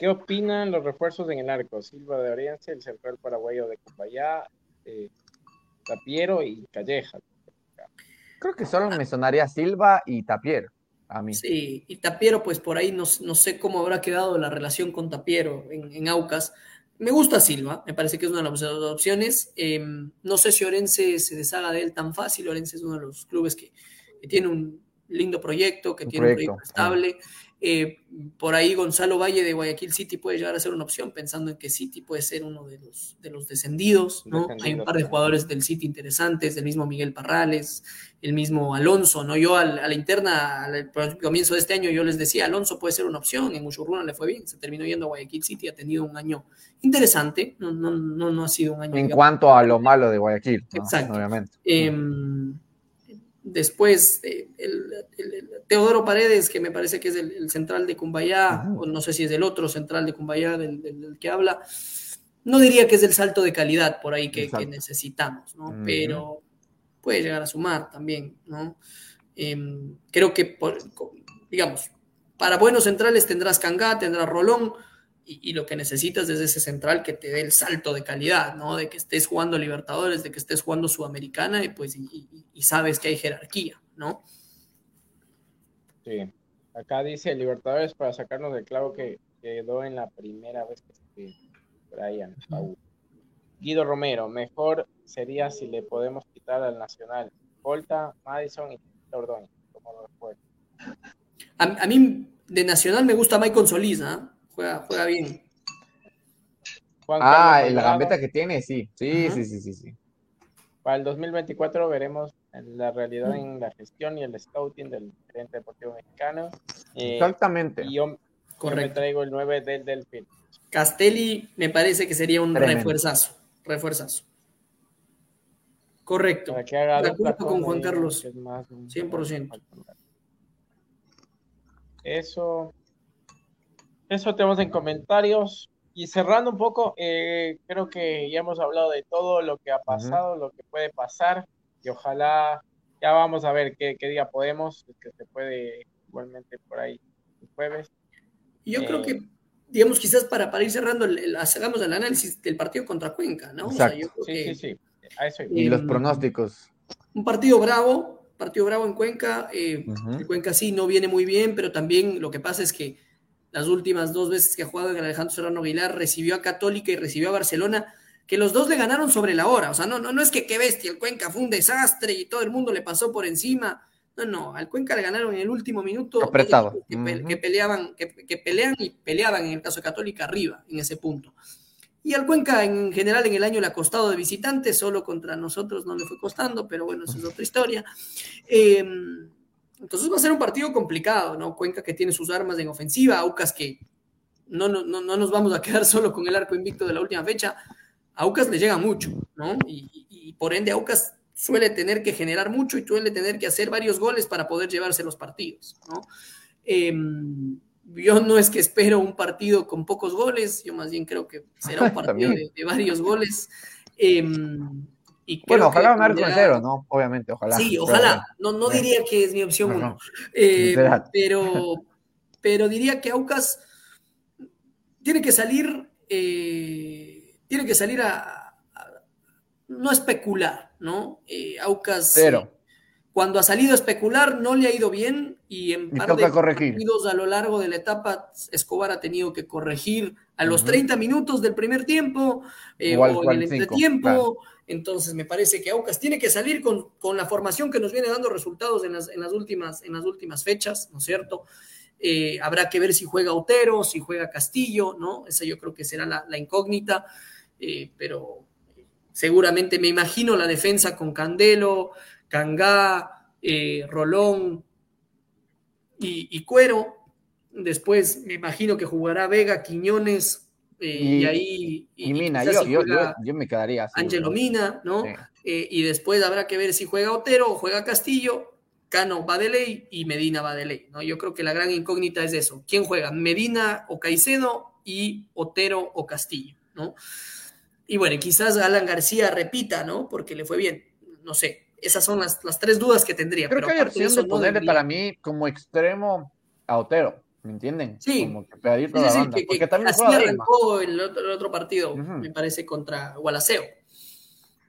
¿Qué opinan los refuerzos en el arco? Silva de Oriente, el central paraguayo de Cumbayá, eh, Tapiero y Calleja. Creo que solo me sonaría Silva y Tapiero. Sí, y Tapiero, pues por ahí no, sé cómo habrá quedado la relación con Tapiero en, Aucas. Me gusta Silva, me parece que es una de las opciones. Em, no sé si Orense se deshaga de él tan fácil. Orense es uno de los clubes que, tiene un lindo proyecto, que tiene un proyecto estable. Eh, por ahí Gonzalo Valle de Guayaquil City puede llegar a ser una opción, pensando en que City puede ser uno de los, de los descendidos, ¿no? Hay un par de jugadores del City interesantes, el mismo Miguel Parrales, el mismo Alonso, ¿no? Yo a la interna, al comienzo de este año, yo les decía, Alonso puede ser una opción, en Muchurruna le fue bien, se terminó yendo a Guayaquil City, ha tenido un año interesante, no, no, no, no ha sido un año... En cuanto a lo malo de Guayaquil, Exacto. obviamente. Em, después, el, Teodoro Paredes, que me parece que es el, central de Cumbayá, o no sé si es el otro central de Cumbayá del, que habla, no diría que es el salto de calidad por ahí que, necesitamos, ¿no? Pero puede llegar a sumar también, ¿no? Em, creo que, digamos, para buenos centrales tendrás Cangá, tendrás Rolón, y, lo que necesitas es ese central que te dé el salto de calidad, ¿no? De que estés jugando Libertadores, de que estés jugando Sudamericana y pues y, sabes que hay jerarquía, ¿no? Sí. Acá dice Libertadores para sacarnos del clavo que quedó en la primera vez que Brian Guido Romero, mejor sería si le podemos quitar al Nacional. Volta, Madison y Ordóñez, como lo A, a, mí de Nacional me gusta Michael Solís, ¿no? Juega, bien. ah, la gambeta que tiene, sí. Sí, sí, sí, sí, sí. Para el 2024 veremos la realidad en la gestión y el scouting del gerente deportivo mexicano. Eh, Exactamente. Y yo, me traigo el 9 del Delfín. Castelli me parece que sería un refuerzazo. Refuerzazo. Correcto. Para que haga De acuerdo con Juan Carlos. que es más un- 100%. Eso. Eso tenemos en comentarios. Y cerrando un poco, eh, creo que ya hemos hablado de todo lo que ha pasado, lo que puede pasar. Y ojalá, ya vamos a ver qué, qué día podemos, es que se puede igualmente por ahí el jueves. Yo Eh, creo que, digamos, quizás para, para ir cerrando, hagamos el análisis del partido contra Cuenca, ¿no? O sea, Exacto. yo creo Sí, que sí, sí. A eso iba. Y los Em, pronósticos. un partido bravo, partido bravo en Cuenca. eh, Ujú. El Cuenca sí no viene muy bien, pero también lo que pasa es que las últimas dos veces que ha jugado en Alejandro Serrano Aguilar recibió a Católica y recibió a Barcelona, que los dos le ganaron sobre la hora. O sea, no, no, no es que qué bestia, el Cuenca fue un desastre y todo el mundo le pasó por encima. No, no, al Cuenca le ganaron en el último minuto. Apretado. Que, peleaban, que, que pelean y peleaban en el caso de Católica arriba, en ese punto. Y al Cuenca en general en el año le ha costado de visitante, solo contra nosotros no le fue costando, pero bueno, eso es otra historia. Eh, entonces va a ser un partido complicado, ¿no? Cuenca que tiene sus armas en ofensiva, Aucas que no, no, no, no nos vamos a quedar solo con el arco invicto de la última fecha. A Aucas le llega mucho, ¿no? Y, y- y por ende Aucas suele tener que generar mucho y suele tener que hacer varios goles para poder llevarse los partidos, ¿no? Eh, yo no es que espero un partido con pocos goles, yo más bien creo que será un partido de, de varios goles. Eh, y Bueno, ojalá en tendrá- cero, ¿no? Obviamente, ojalá. Sí, Pero ojalá. No, no Bueno. diría que es mi opción No, uno. no. Eh, pero, pero diría que Aucas tiene que salir, eh, tiene que salir a, a- no especular, ¿no? Eh, Aucas Cero. Cuando ha salido a especular no le ha ido bien y en Y par de corregir. partidos a lo largo de la etapa Escobar ha tenido que corregir a los Ujú. 30 minutos del primer tiempo eh, O en el 45, entretiempo. claro. Entonces me parece que Aucas tiene que salir con, con la formación que nos viene dando resultados en las, en las, últimas, en las últimas fechas, ¿no es cierto? Eh, habrá que ver si juega Otero, si juega Castillo, ¿no? Esa yo creo que será la, la incógnita, eh, pero seguramente me imagino la defensa con Candelo, Cangá, eh, Rolón y, y Cuero. Después me imagino que jugará Vega, Quiñones eh, y, Y- ahí. Y Mina, yo, si yo, juega yo, yo me quedaría así. Angelo. Mina, ¿no? Sí. Eh, y después habrá que ver si juega Otero o juega Castillo, Cano va de ley y Medina va de ley, ¿no? Yo creo que la gran incógnita es eso. ¿Quién juega? Medina o Caicedo y Otero o Castillo, ¿no? Y bueno, quizás Alan García repita, ¿no? Porque le fue bien, no sé. Esas son las, las tres dudas que tendría. Creo pero que hay opción de eso, no ponerle para mí como extremo a Otero, ¿me entienden? Sí. Como que pedir Sí, sí, la sí, banda. que, que porque también así arrancó el otro, el otro partido, me parece, contra Gualaceo.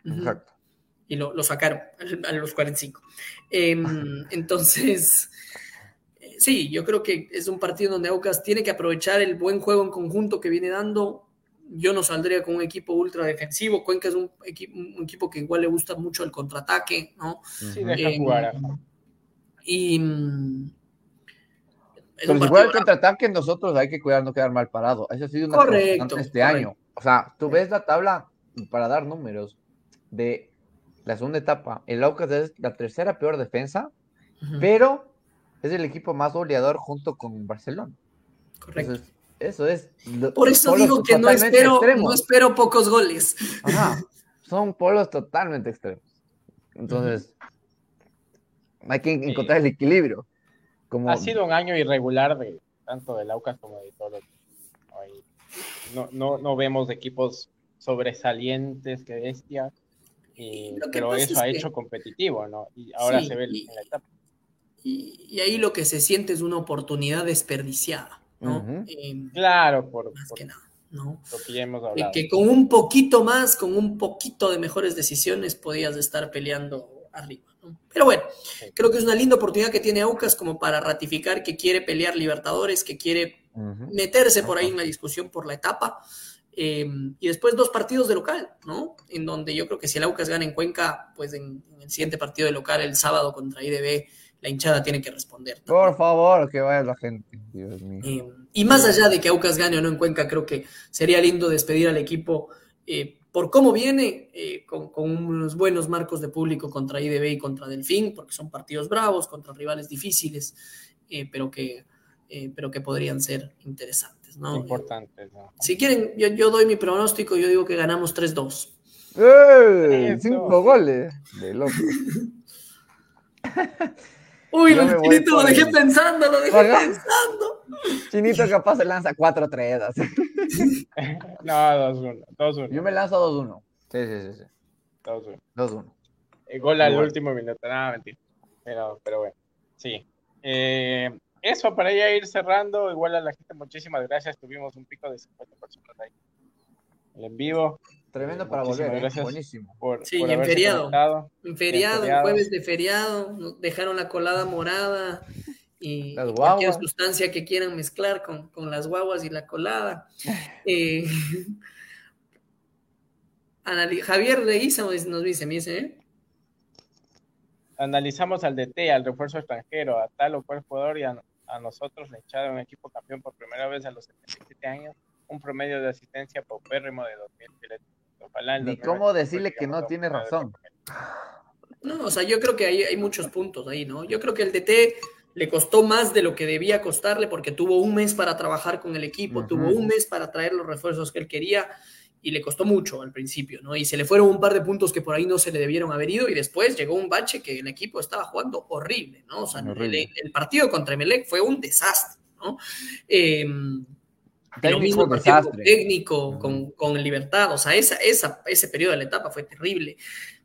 Exacto. y lo, lo sacaron a los 45. Em, entonces, eh, sí, yo creo que es un partido donde Aucas tiene que aprovechar el buen juego en conjunto que viene dando. Yo no saldría con un equipo ultra defensivo. Cuenca es un, equi- un equipo que igual le gusta mucho el contraataque, ¿no? Sí, deja jugar. ajá. Y. mm, Pero si fuera el contraataque, nosotros hay que cuidar no quedar mal parado. Eso ha sido una Correcto, este correcto. año. O sea, tú ves la tabla para dar números de la segunda etapa. El Aucas es la tercera peor defensa, pero es el equipo más goleador junto con Barcelona. Correcto. Entonces, eso es. lo- Por eso digo que no espero, extremos. no espero pocos goles. Ajá, son polos totalmente extremos. Entonces, hay que encontrar el equilibrio. Como, Ha sido un año irregular de tanto del Aucas como de todos los. No, no, no vemos equipos sobresalientes, que bestia. y- Lo que pero eso es ha que- hecho competitivo, ¿no? Y ahora Sí, se ve y- en la etapa. Y, y ahí lo que se siente es una oportunidad desperdiciada, ¿no? Eh, Claro, por, más por que nada, ¿no? lo que ya hemos Eh, hablado. que con un poquito más, con un poquito de mejores decisiones, podías estar peleando arriba, ¿no? Pero bueno, Sí. creo que es una linda oportunidad que tiene Aucas como para ratificar que quiere pelear Libertadores, que quiere meterse por ahí en la discusión por la etapa. eh, y después dos partidos de local, ¿no? En donde yo creo que si el Aucas gana en Cuenca, pues en, en el siguiente partido de local, el sábado contra IDB, la hinchada tiene que responder. también. Por favor, que vaya la gente. Dios mío. Eh, y más allá de que Aucas gane o no en Cuenca, creo que sería lindo despedir al equipo eh, por cómo viene, eh, con, con unos buenos marcos de público contra IDB y contra Delfín, porque son partidos bravos, contra rivales difíciles, eh, pero, que, eh, pero que podrían ser interesantes. ¿no? Importante, ¿no? Si quieren, yo, yo doy mi pronóstico, yo digo que ganamos 3-2. ¡Eh! Cinco goles. De loco. Uy, lo Chinito lo dejé pensando, lo dejé pensando. Chinito capaz se lanza 4-3. no, 2-1. 2-1. Yo me lanzo 2-1. Sí, sí, sí. sí. 2-1. 2-1. El gol al último minuto. Nada, mentira. Pero, pero bueno, sí. Eh, eso, para ya ir cerrando, igual a la gente, muchísimas gracias. Tuvimos un pico de 50 personas ahí en vivo. Tremendo para volver, ¿eh? gracias buenísimo. Por, sí, en feriado. En feriado, en jueves de feriado, dejaron la colada morada y cualquier sustancia que quieran mezclar con, con las guaguas y la colada. eh, Javier Reguiza nos dice, me dice, ¿eh? Analizamos al DT, al refuerzo extranjero, a tal o cual jugador y a, nosotros le echaron un equipo campeón por primera vez a los 77 años, un promedio de asistencia paupérrimo de 2000 ¿Y cómo decirle que no tiene razón? No, o sea, yo creo que hay, hay muchos puntos ahí, ¿no? Yo creo que el DT le costó más de lo que debía costarle porque tuvo un mes para trabajar con el equipo, tuvo un mes para traer los refuerzos que él quería y le costó mucho al principio, ¿no? Y se le fueron un par de puntos que por ahí no se le debieron haber ido y después llegó un bache que el equipo estaba jugando horrible, ¿no? O sea, el, partido contra Emelec fue un desastre, ¿no? Eh, lo mismo técnico con, con, libertad, o sea, esa, esa, ese periodo de la etapa fue terrible.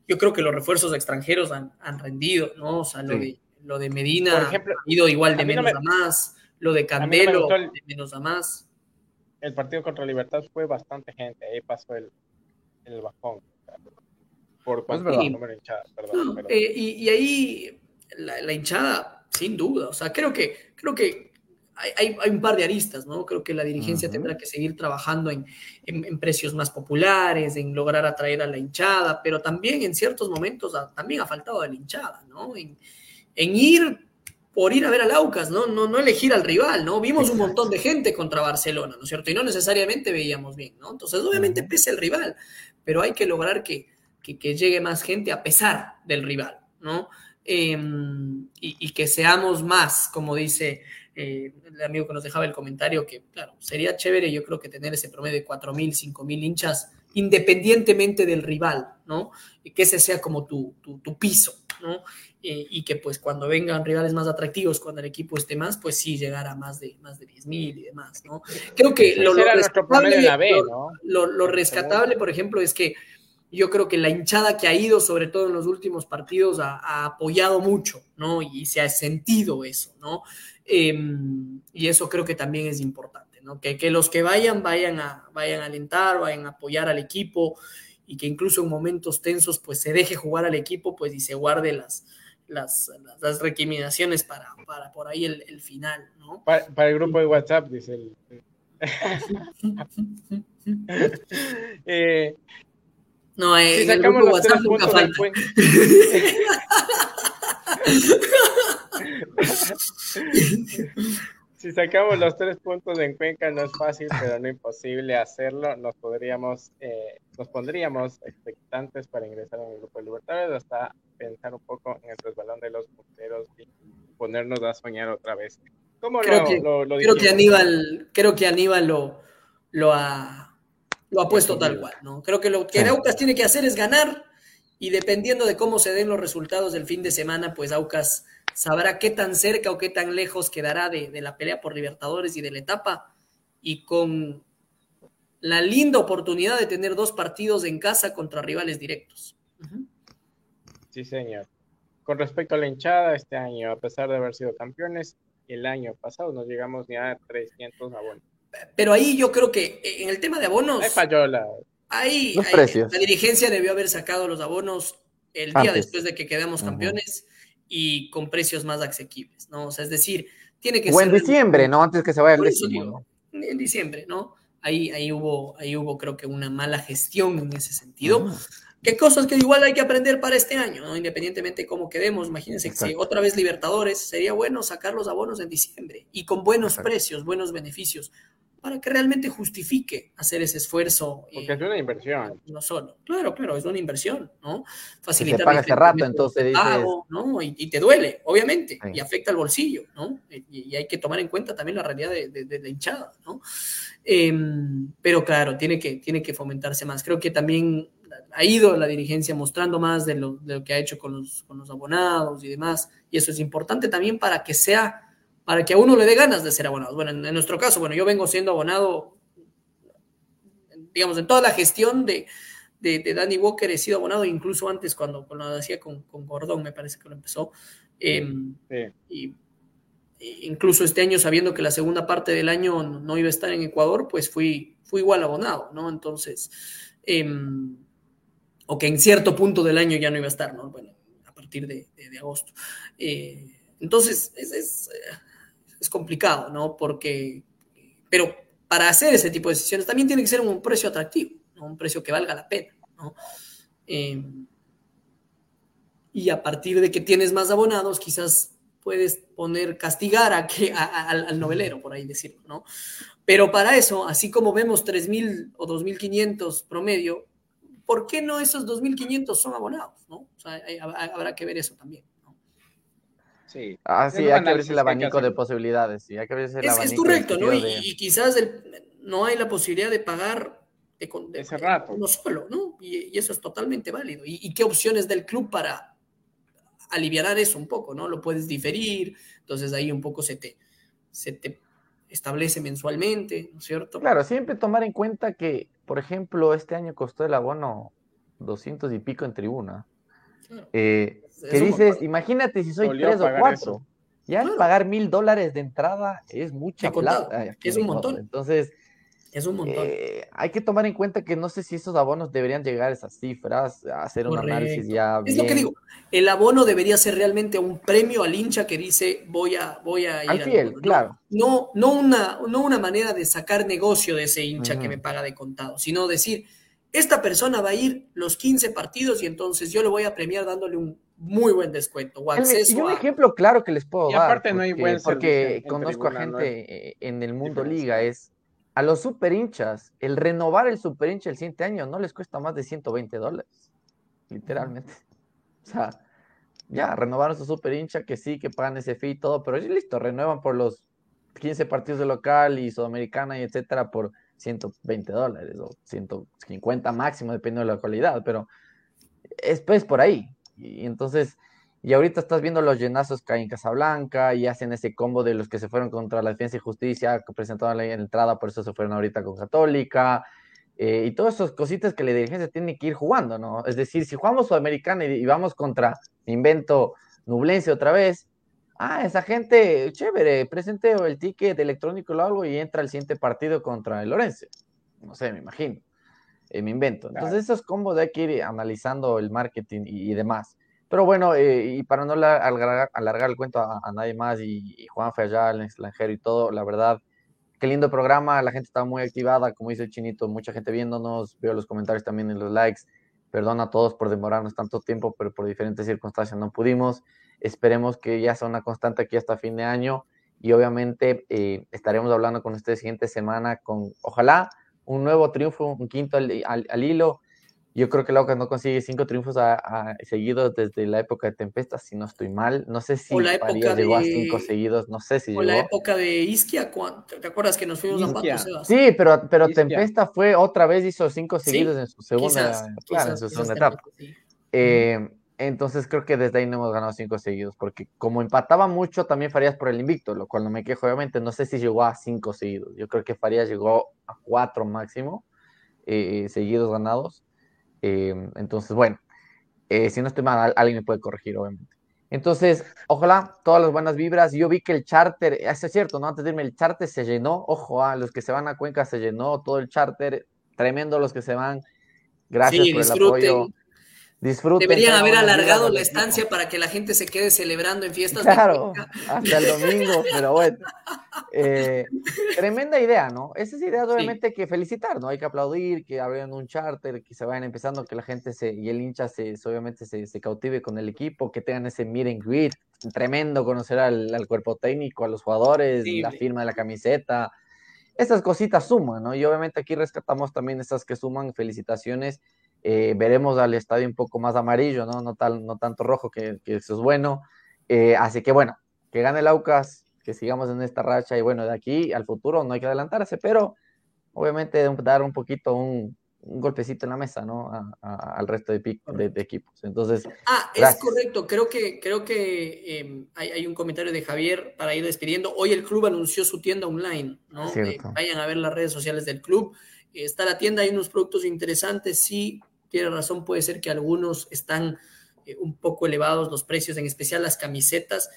Yo creo que los refuerzos extranjeros han, han rendido, ¿no? O sea, lo, de, lo de Medina ha ido igual de menos a, más, lo de Candelo de menos a más. El partido contra Libertad fue bastante gente, ahí pasó el, el bajón. Por cuánto número hinchada, perdón. Eh, y, y, ahí la, la hinchada, sin duda, o sea, creo que, creo que hay, un par de aristas, ¿no? Creo que la dirigencia tendrá que seguir trabajando en, precios más populares, en lograr atraer a la hinchada, pero también en ciertos momentos también ha faltado a la hinchada, ¿no? En, ir por ir a ver al Aucas, ¿no? No, no elegir al rival, ¿no? Vimos un montón de gente contra Barcelona, ¿no es cierto? Y no necesariamente veíamos bien, ¿no? Entonces, obviamente pese el rival, pero hay que lograr que, llegue más gente a pesar del rival, ¿no? Em, y que seamos más, como dice eh, el amigo que nos dejaba el comentario, que claro, sería chévere yo creo que tener ese promedio de 4.000, 5.000 hinchas, independientemente del rival, ¿no? Y que ese sea como tu, tu, piso, ¿no? Eh, y que pues cuando vengan rivales más atractivos, cuando el equipo esté más, pues sí llegar a más de, más de 10.000 y demás, ¿no? Creo que lo, lo, rescatable, lo, lo rescatable, por ejemplo, es que yo creo que la hinchada que ha ido, sobre todo en los últimos partidos, ha, ha apoyado mucho, ¿no? Y se ha sentido eso, ¿no? Em, y eso creo que también es importante, ¿no? Que, que, los que vayan, vayan a, vayan a alentar, vayan a apoyar al equipo y que incluso en momentos tensos, pues se deje jugar al equipo, pues y se guarde las, las, las, recriminaciones para, para por ahí el, el final, ¿no? Para, el grupo de WhatsApp, dice el... eh, no, eh, si en el grupo WhatsApp nunca falta. si sacamos los tres puntos en Cuenca no es fácil, pero no imposible hacerlo. Nos podríamos, eh, nos pondríamos expectantes para ingresar en el grupo de Libertadores hasta pensar un poco en el resbalón de los punteros y ponernos a soñar otra vez. ¿Cómo creo que, creo que Aníbal, creo que Aníbal lo, lo ha lo ha puesto tal cual, ¿no? Creo que lo que Aucas tiene que hacer es ganar y dependiendo de cómo se den los resultados del fin de semana, pues Aucas sabrá qué tan cerca o qué tan lejos quedará de, la pelea por Libertadores y de la etapa. Y con la linda oportunidad de tener dos partidos en casa contra rivales directos. Sí, señor. Con respecto a la hinchada, este año, a pesar de haber sido campeones, el año pasado no llegamos ni a 300 abonos. Pero ahí yo creo que en el tema de abonos. Ahí, la dirigencia debió haber sacado los abonos el día después de que quedamos campeones y con precios más asequibles, ¿no? O sea, es decir, tiene que o en diciembre, ¿no? Antes que se vaya el décimo. En diciembre, ¿no? Ahí, ahí, hubo, ahí hubo, creo que, una mala gestión en ese sentido. ¿Qué cosas que igual hay que aprender para este año, ¿no? independientemente de cómo quedemos? Imagínense que si otra vez Libertadores, sería bueno sacar los abonos en diciembre y con buenos precios, buenos beneficios para que realmente justifique hacer ese esfuerzo. Porque es una inversión. No solo, claro, claro, es una inversión, ¿no? Facilitar. Se paga rato, entonces dices... ¿no? Y, te duele, obviamente, y afecta al bolsillo, ¿no? Y, hay que tomar en cuenta también la realidad de, la hinchada, ¿no? Em, pero claro, tiene que, tiene que fomentarse más. Creo que también ha ido la dirigencia mostrando más de lo, de lo que ha hecho con los, con los abonados y demás. Y eso es importante también para que sea, para que a uno le dé ganas de ser abonado. Bueno, en, nuestro caso, bueno, yo vengo siendo abonado, digamos, en toda la gestión de, de, Danny Walker he sido abonado, incluso antes cuando, cuando lo hacía con, con Gordón, me parece que lo empezó. Em, y incluso este año, sabiendo que la segunda parte del año no, iba a estar en Ecuador, pues fui, fui igual abonado, ¿no? Entonces, em, o que en cierto punto del año ya no iba a estar, ¿no? Bueno, a partir de, agosto. Eh, entonces, es, es, complicado, ¿no? Porque, pero para hacer ese tipo de decisiones también tiene que ser un precio atractivo, un precio que valga la pena, ¿no? Em, y a partir de que tienes más abonados, quizás puedes poner, castigar a que, al novelero, por ahí decirlo, ¿no? Pero para eso, así como vemos 3.000 o 2.500 promedio, ¿por qué no esos 2.500 son abonados, no? Habrá que ver eso también. Sí. Ah, sí, hay que ver el abanico de posibilidades. Sí, hay que ver el es, es correcto, ¿no? Y, quizás no hay la posibilidad de pagar de, ese rato. uno solo, ¿no? Y, eso es totalmente válido. ¿Y, qué opciones del club para aliviar eso un poco, ¿no? Lo puedes diferir, entonces ahí un poco se te, se te establece mensualmente, ¿no es cierto? Claro, siempre tomar en cuenta que, por ejemplo, este año costó el abono 200 y pico en tribuna. Eh, que dices, imagínate si soy tres o cuatro. Ya pagar mil dólares de entrada es mucha plata. Es un montón. Entonces, es un montón. Eh, hay que tomar en cuenta que no sé si esos abonos deberían llegar a esas cifras, a hacer un análisis ya. Es lo que digo. El abono debería ser realmente un premio al hincha que dice voy a, voy a ir al fiel, claro. No, no, una, no una manera de sacar negocio de ese hincha que me paga de contado, sino decir, esta persona va a ir los 15 partidos y entonces yo le voy a premiar dándole un muy buen descuento. O y un ejemplo claro que les puedo dar. Aparte no hay buen porque conozco a gente en el mundo liga, es a los super hinchas, el renovar el super hincha el siguiente año no les cuesta más de 120 dólares, literalmente. O sea, ya renovaron su super hincha, que sí, que pagan ese fee y todo, pero listo, renuevan por los 15 partidos de local y sudamericana y etcétera por 120 dólares o 150 máximo, dependiendo de la localidad, pero es pues por ahí. Y entonces, y ahorita estás viendo los llenazos que hay en Casablanca y hacen ese combo de los que se fueron contra la defensa y justicia, que presentaron la entrada, por eso se fueron ahorita con Católica. Eh, y todas esas cositas que la dirigencia tiene que ir jugando, ¿no? Es decir, si jugamos Sudamericana y, vamos contra, invento, Nublense otra vez, ah, esa gente, chévere, presente el ticket electrónico o algo y entra el siguiente partido contra el Lorense. No sé, me imagino. Eh, me invento. Entonces, esos combos hay que ir analizando el marketing y demás. Pero bueno, eh, y para no alargar, alargar el cuento a, nadie más, y, Juan fue allá al extranjero y todo, la verdad, qué lindo programa, la gente estaba muy activada, como dice el chinito, mucha gente viéndonos, veo los comentarios también en los likes, perdón a todos por demorarnos tanto tiempo, pero por diferentes circunstancias no pudimos, esperemos que ya sea una constante aquí hasta fin de año, y obviamente eh, estaremos hablando con ustedes siguiente semana con, ojalá, un nuevo triunfo, un quinto al hilo, yo creo que Laucas no consigue cinco triunfos seguidos desde la época de Tempesta, si no estoy mal. No sé si Farías llegó a cinco seguidos, no sé si o llegó. la época de Isquia, ¿te acuerdas que nos fuimos a Pato, Sí, pero, pero Tempesta fue otra vez, hizo cinco seguidos en su segunda, claro, en su segunda etapa. Eh, entonces creo que desde ahí no hemos ganado cinco seguidos, porque como empataba mucho, también Farías por el invicto, lo cual no me quejo, obviamente. No sé si llegó a cinco seguidos. Yo creo que Farías llegó a cuatro máximo eh, seguidos ganados. Em, entonces, bueno, eh, si no estoy mal, alguien me puede corregir, obviamente. Entonces, ojalá todas las buenas vibras. Yo vi que el charter, eso es cierto, ¿no? Antes de irme, el charter se llenó. Ojo, a los que se van a Cuenca se llenó todo el charter. Tremendo los que se van. Gracias por el apoyo. Disfruten. Deberían haber alargado la estancia para que la gente se quede celebrando en fiestas. Claro, hasta el domingo, pero bueno. Eh, tremenda idea, ¿no? Esa es idea, obviamente, que felicitar, ¿no? Hay que aplaudir, que abran un charter, que se vayan empezando, que la gente se, y el hincha se, obviamente se, se cautive con el equipo, que tengan ese meet and greet, tremendo conocer al, cuerpo técnico, a los jugadores, la firma de la camiseta. Esas cositas suman, ¿no? Y obviamente aquí rescatamos también esas que suman, felicitaciones eh, veremos al estadio un poco más amarillo, ¿no? No, tal, no tanto rojo, que, eso es bueno. Eh, así que bueno, que gane el Aucas, que sigamos en esta racha y bueno, de aquí al futuro no hay que adelantarse, pero obviamente dar un poquito un, un golpecito en la mesa, ¿no? al resto de, de, equipos. Entonces. Ah, es correcto. Creo que, creo que em, hay, un comentario de Javier para ir despidiendo. Hoy el club anunció su tienda online, ¿no? Eh, vayan a ver las redes sociales del club. Está la tienda, hay unos productos interesantes. Sí, tiene razón, puede ser que algunos están eh, un poco elevados los precios, en especial las camisetas.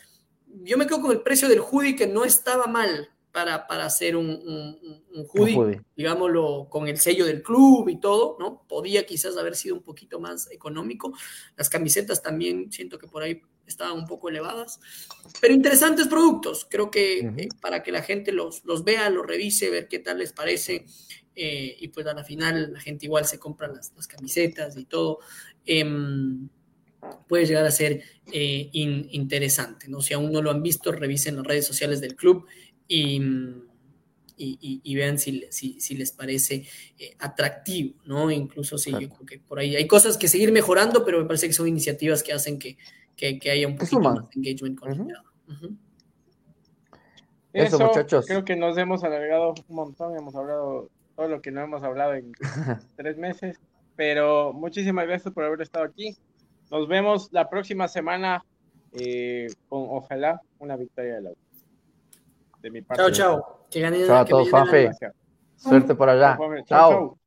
Yo me quedo con el precio del hoodie que no estaba mal para, para hacer un, un, hoodie, digámoslo, con el sello del club y todo, ¿no? Podía quizás haber sido un poquito más económico. Las camisetas también siento que por ahí estaban un poco elevadas, pero interesantes productos. Creo que eh, para que la gente los, los vea, los revise, ver qué tal les parece. Eh, y pues a la final la gente igual se compra las, las camisetas y todo. Em, puede llegar a ser eh, interesante, ¿no? Si aún no lo han visto, revisen las redes sociales del club y, y, vean si, si, les parece eh, atractivo, ¿no? Incluso si yo creo que por ahí hay cosas que seguir mejorando, pero me parece que son iniciativas que hacen que, que, haya un poquito más engagement con el Eso, muchachos. Creo que nos hemos alargado un montón, hemos hablado todo lo que no hemos hablado en tres meses, pero muchísimas gracias por haber estado aquí. Nos vemos la próxima semana eh, con ojalá una victoria de la de mi parte. Chao, chao. Que chao a todos, Fanfe. Suerte por allá. chao.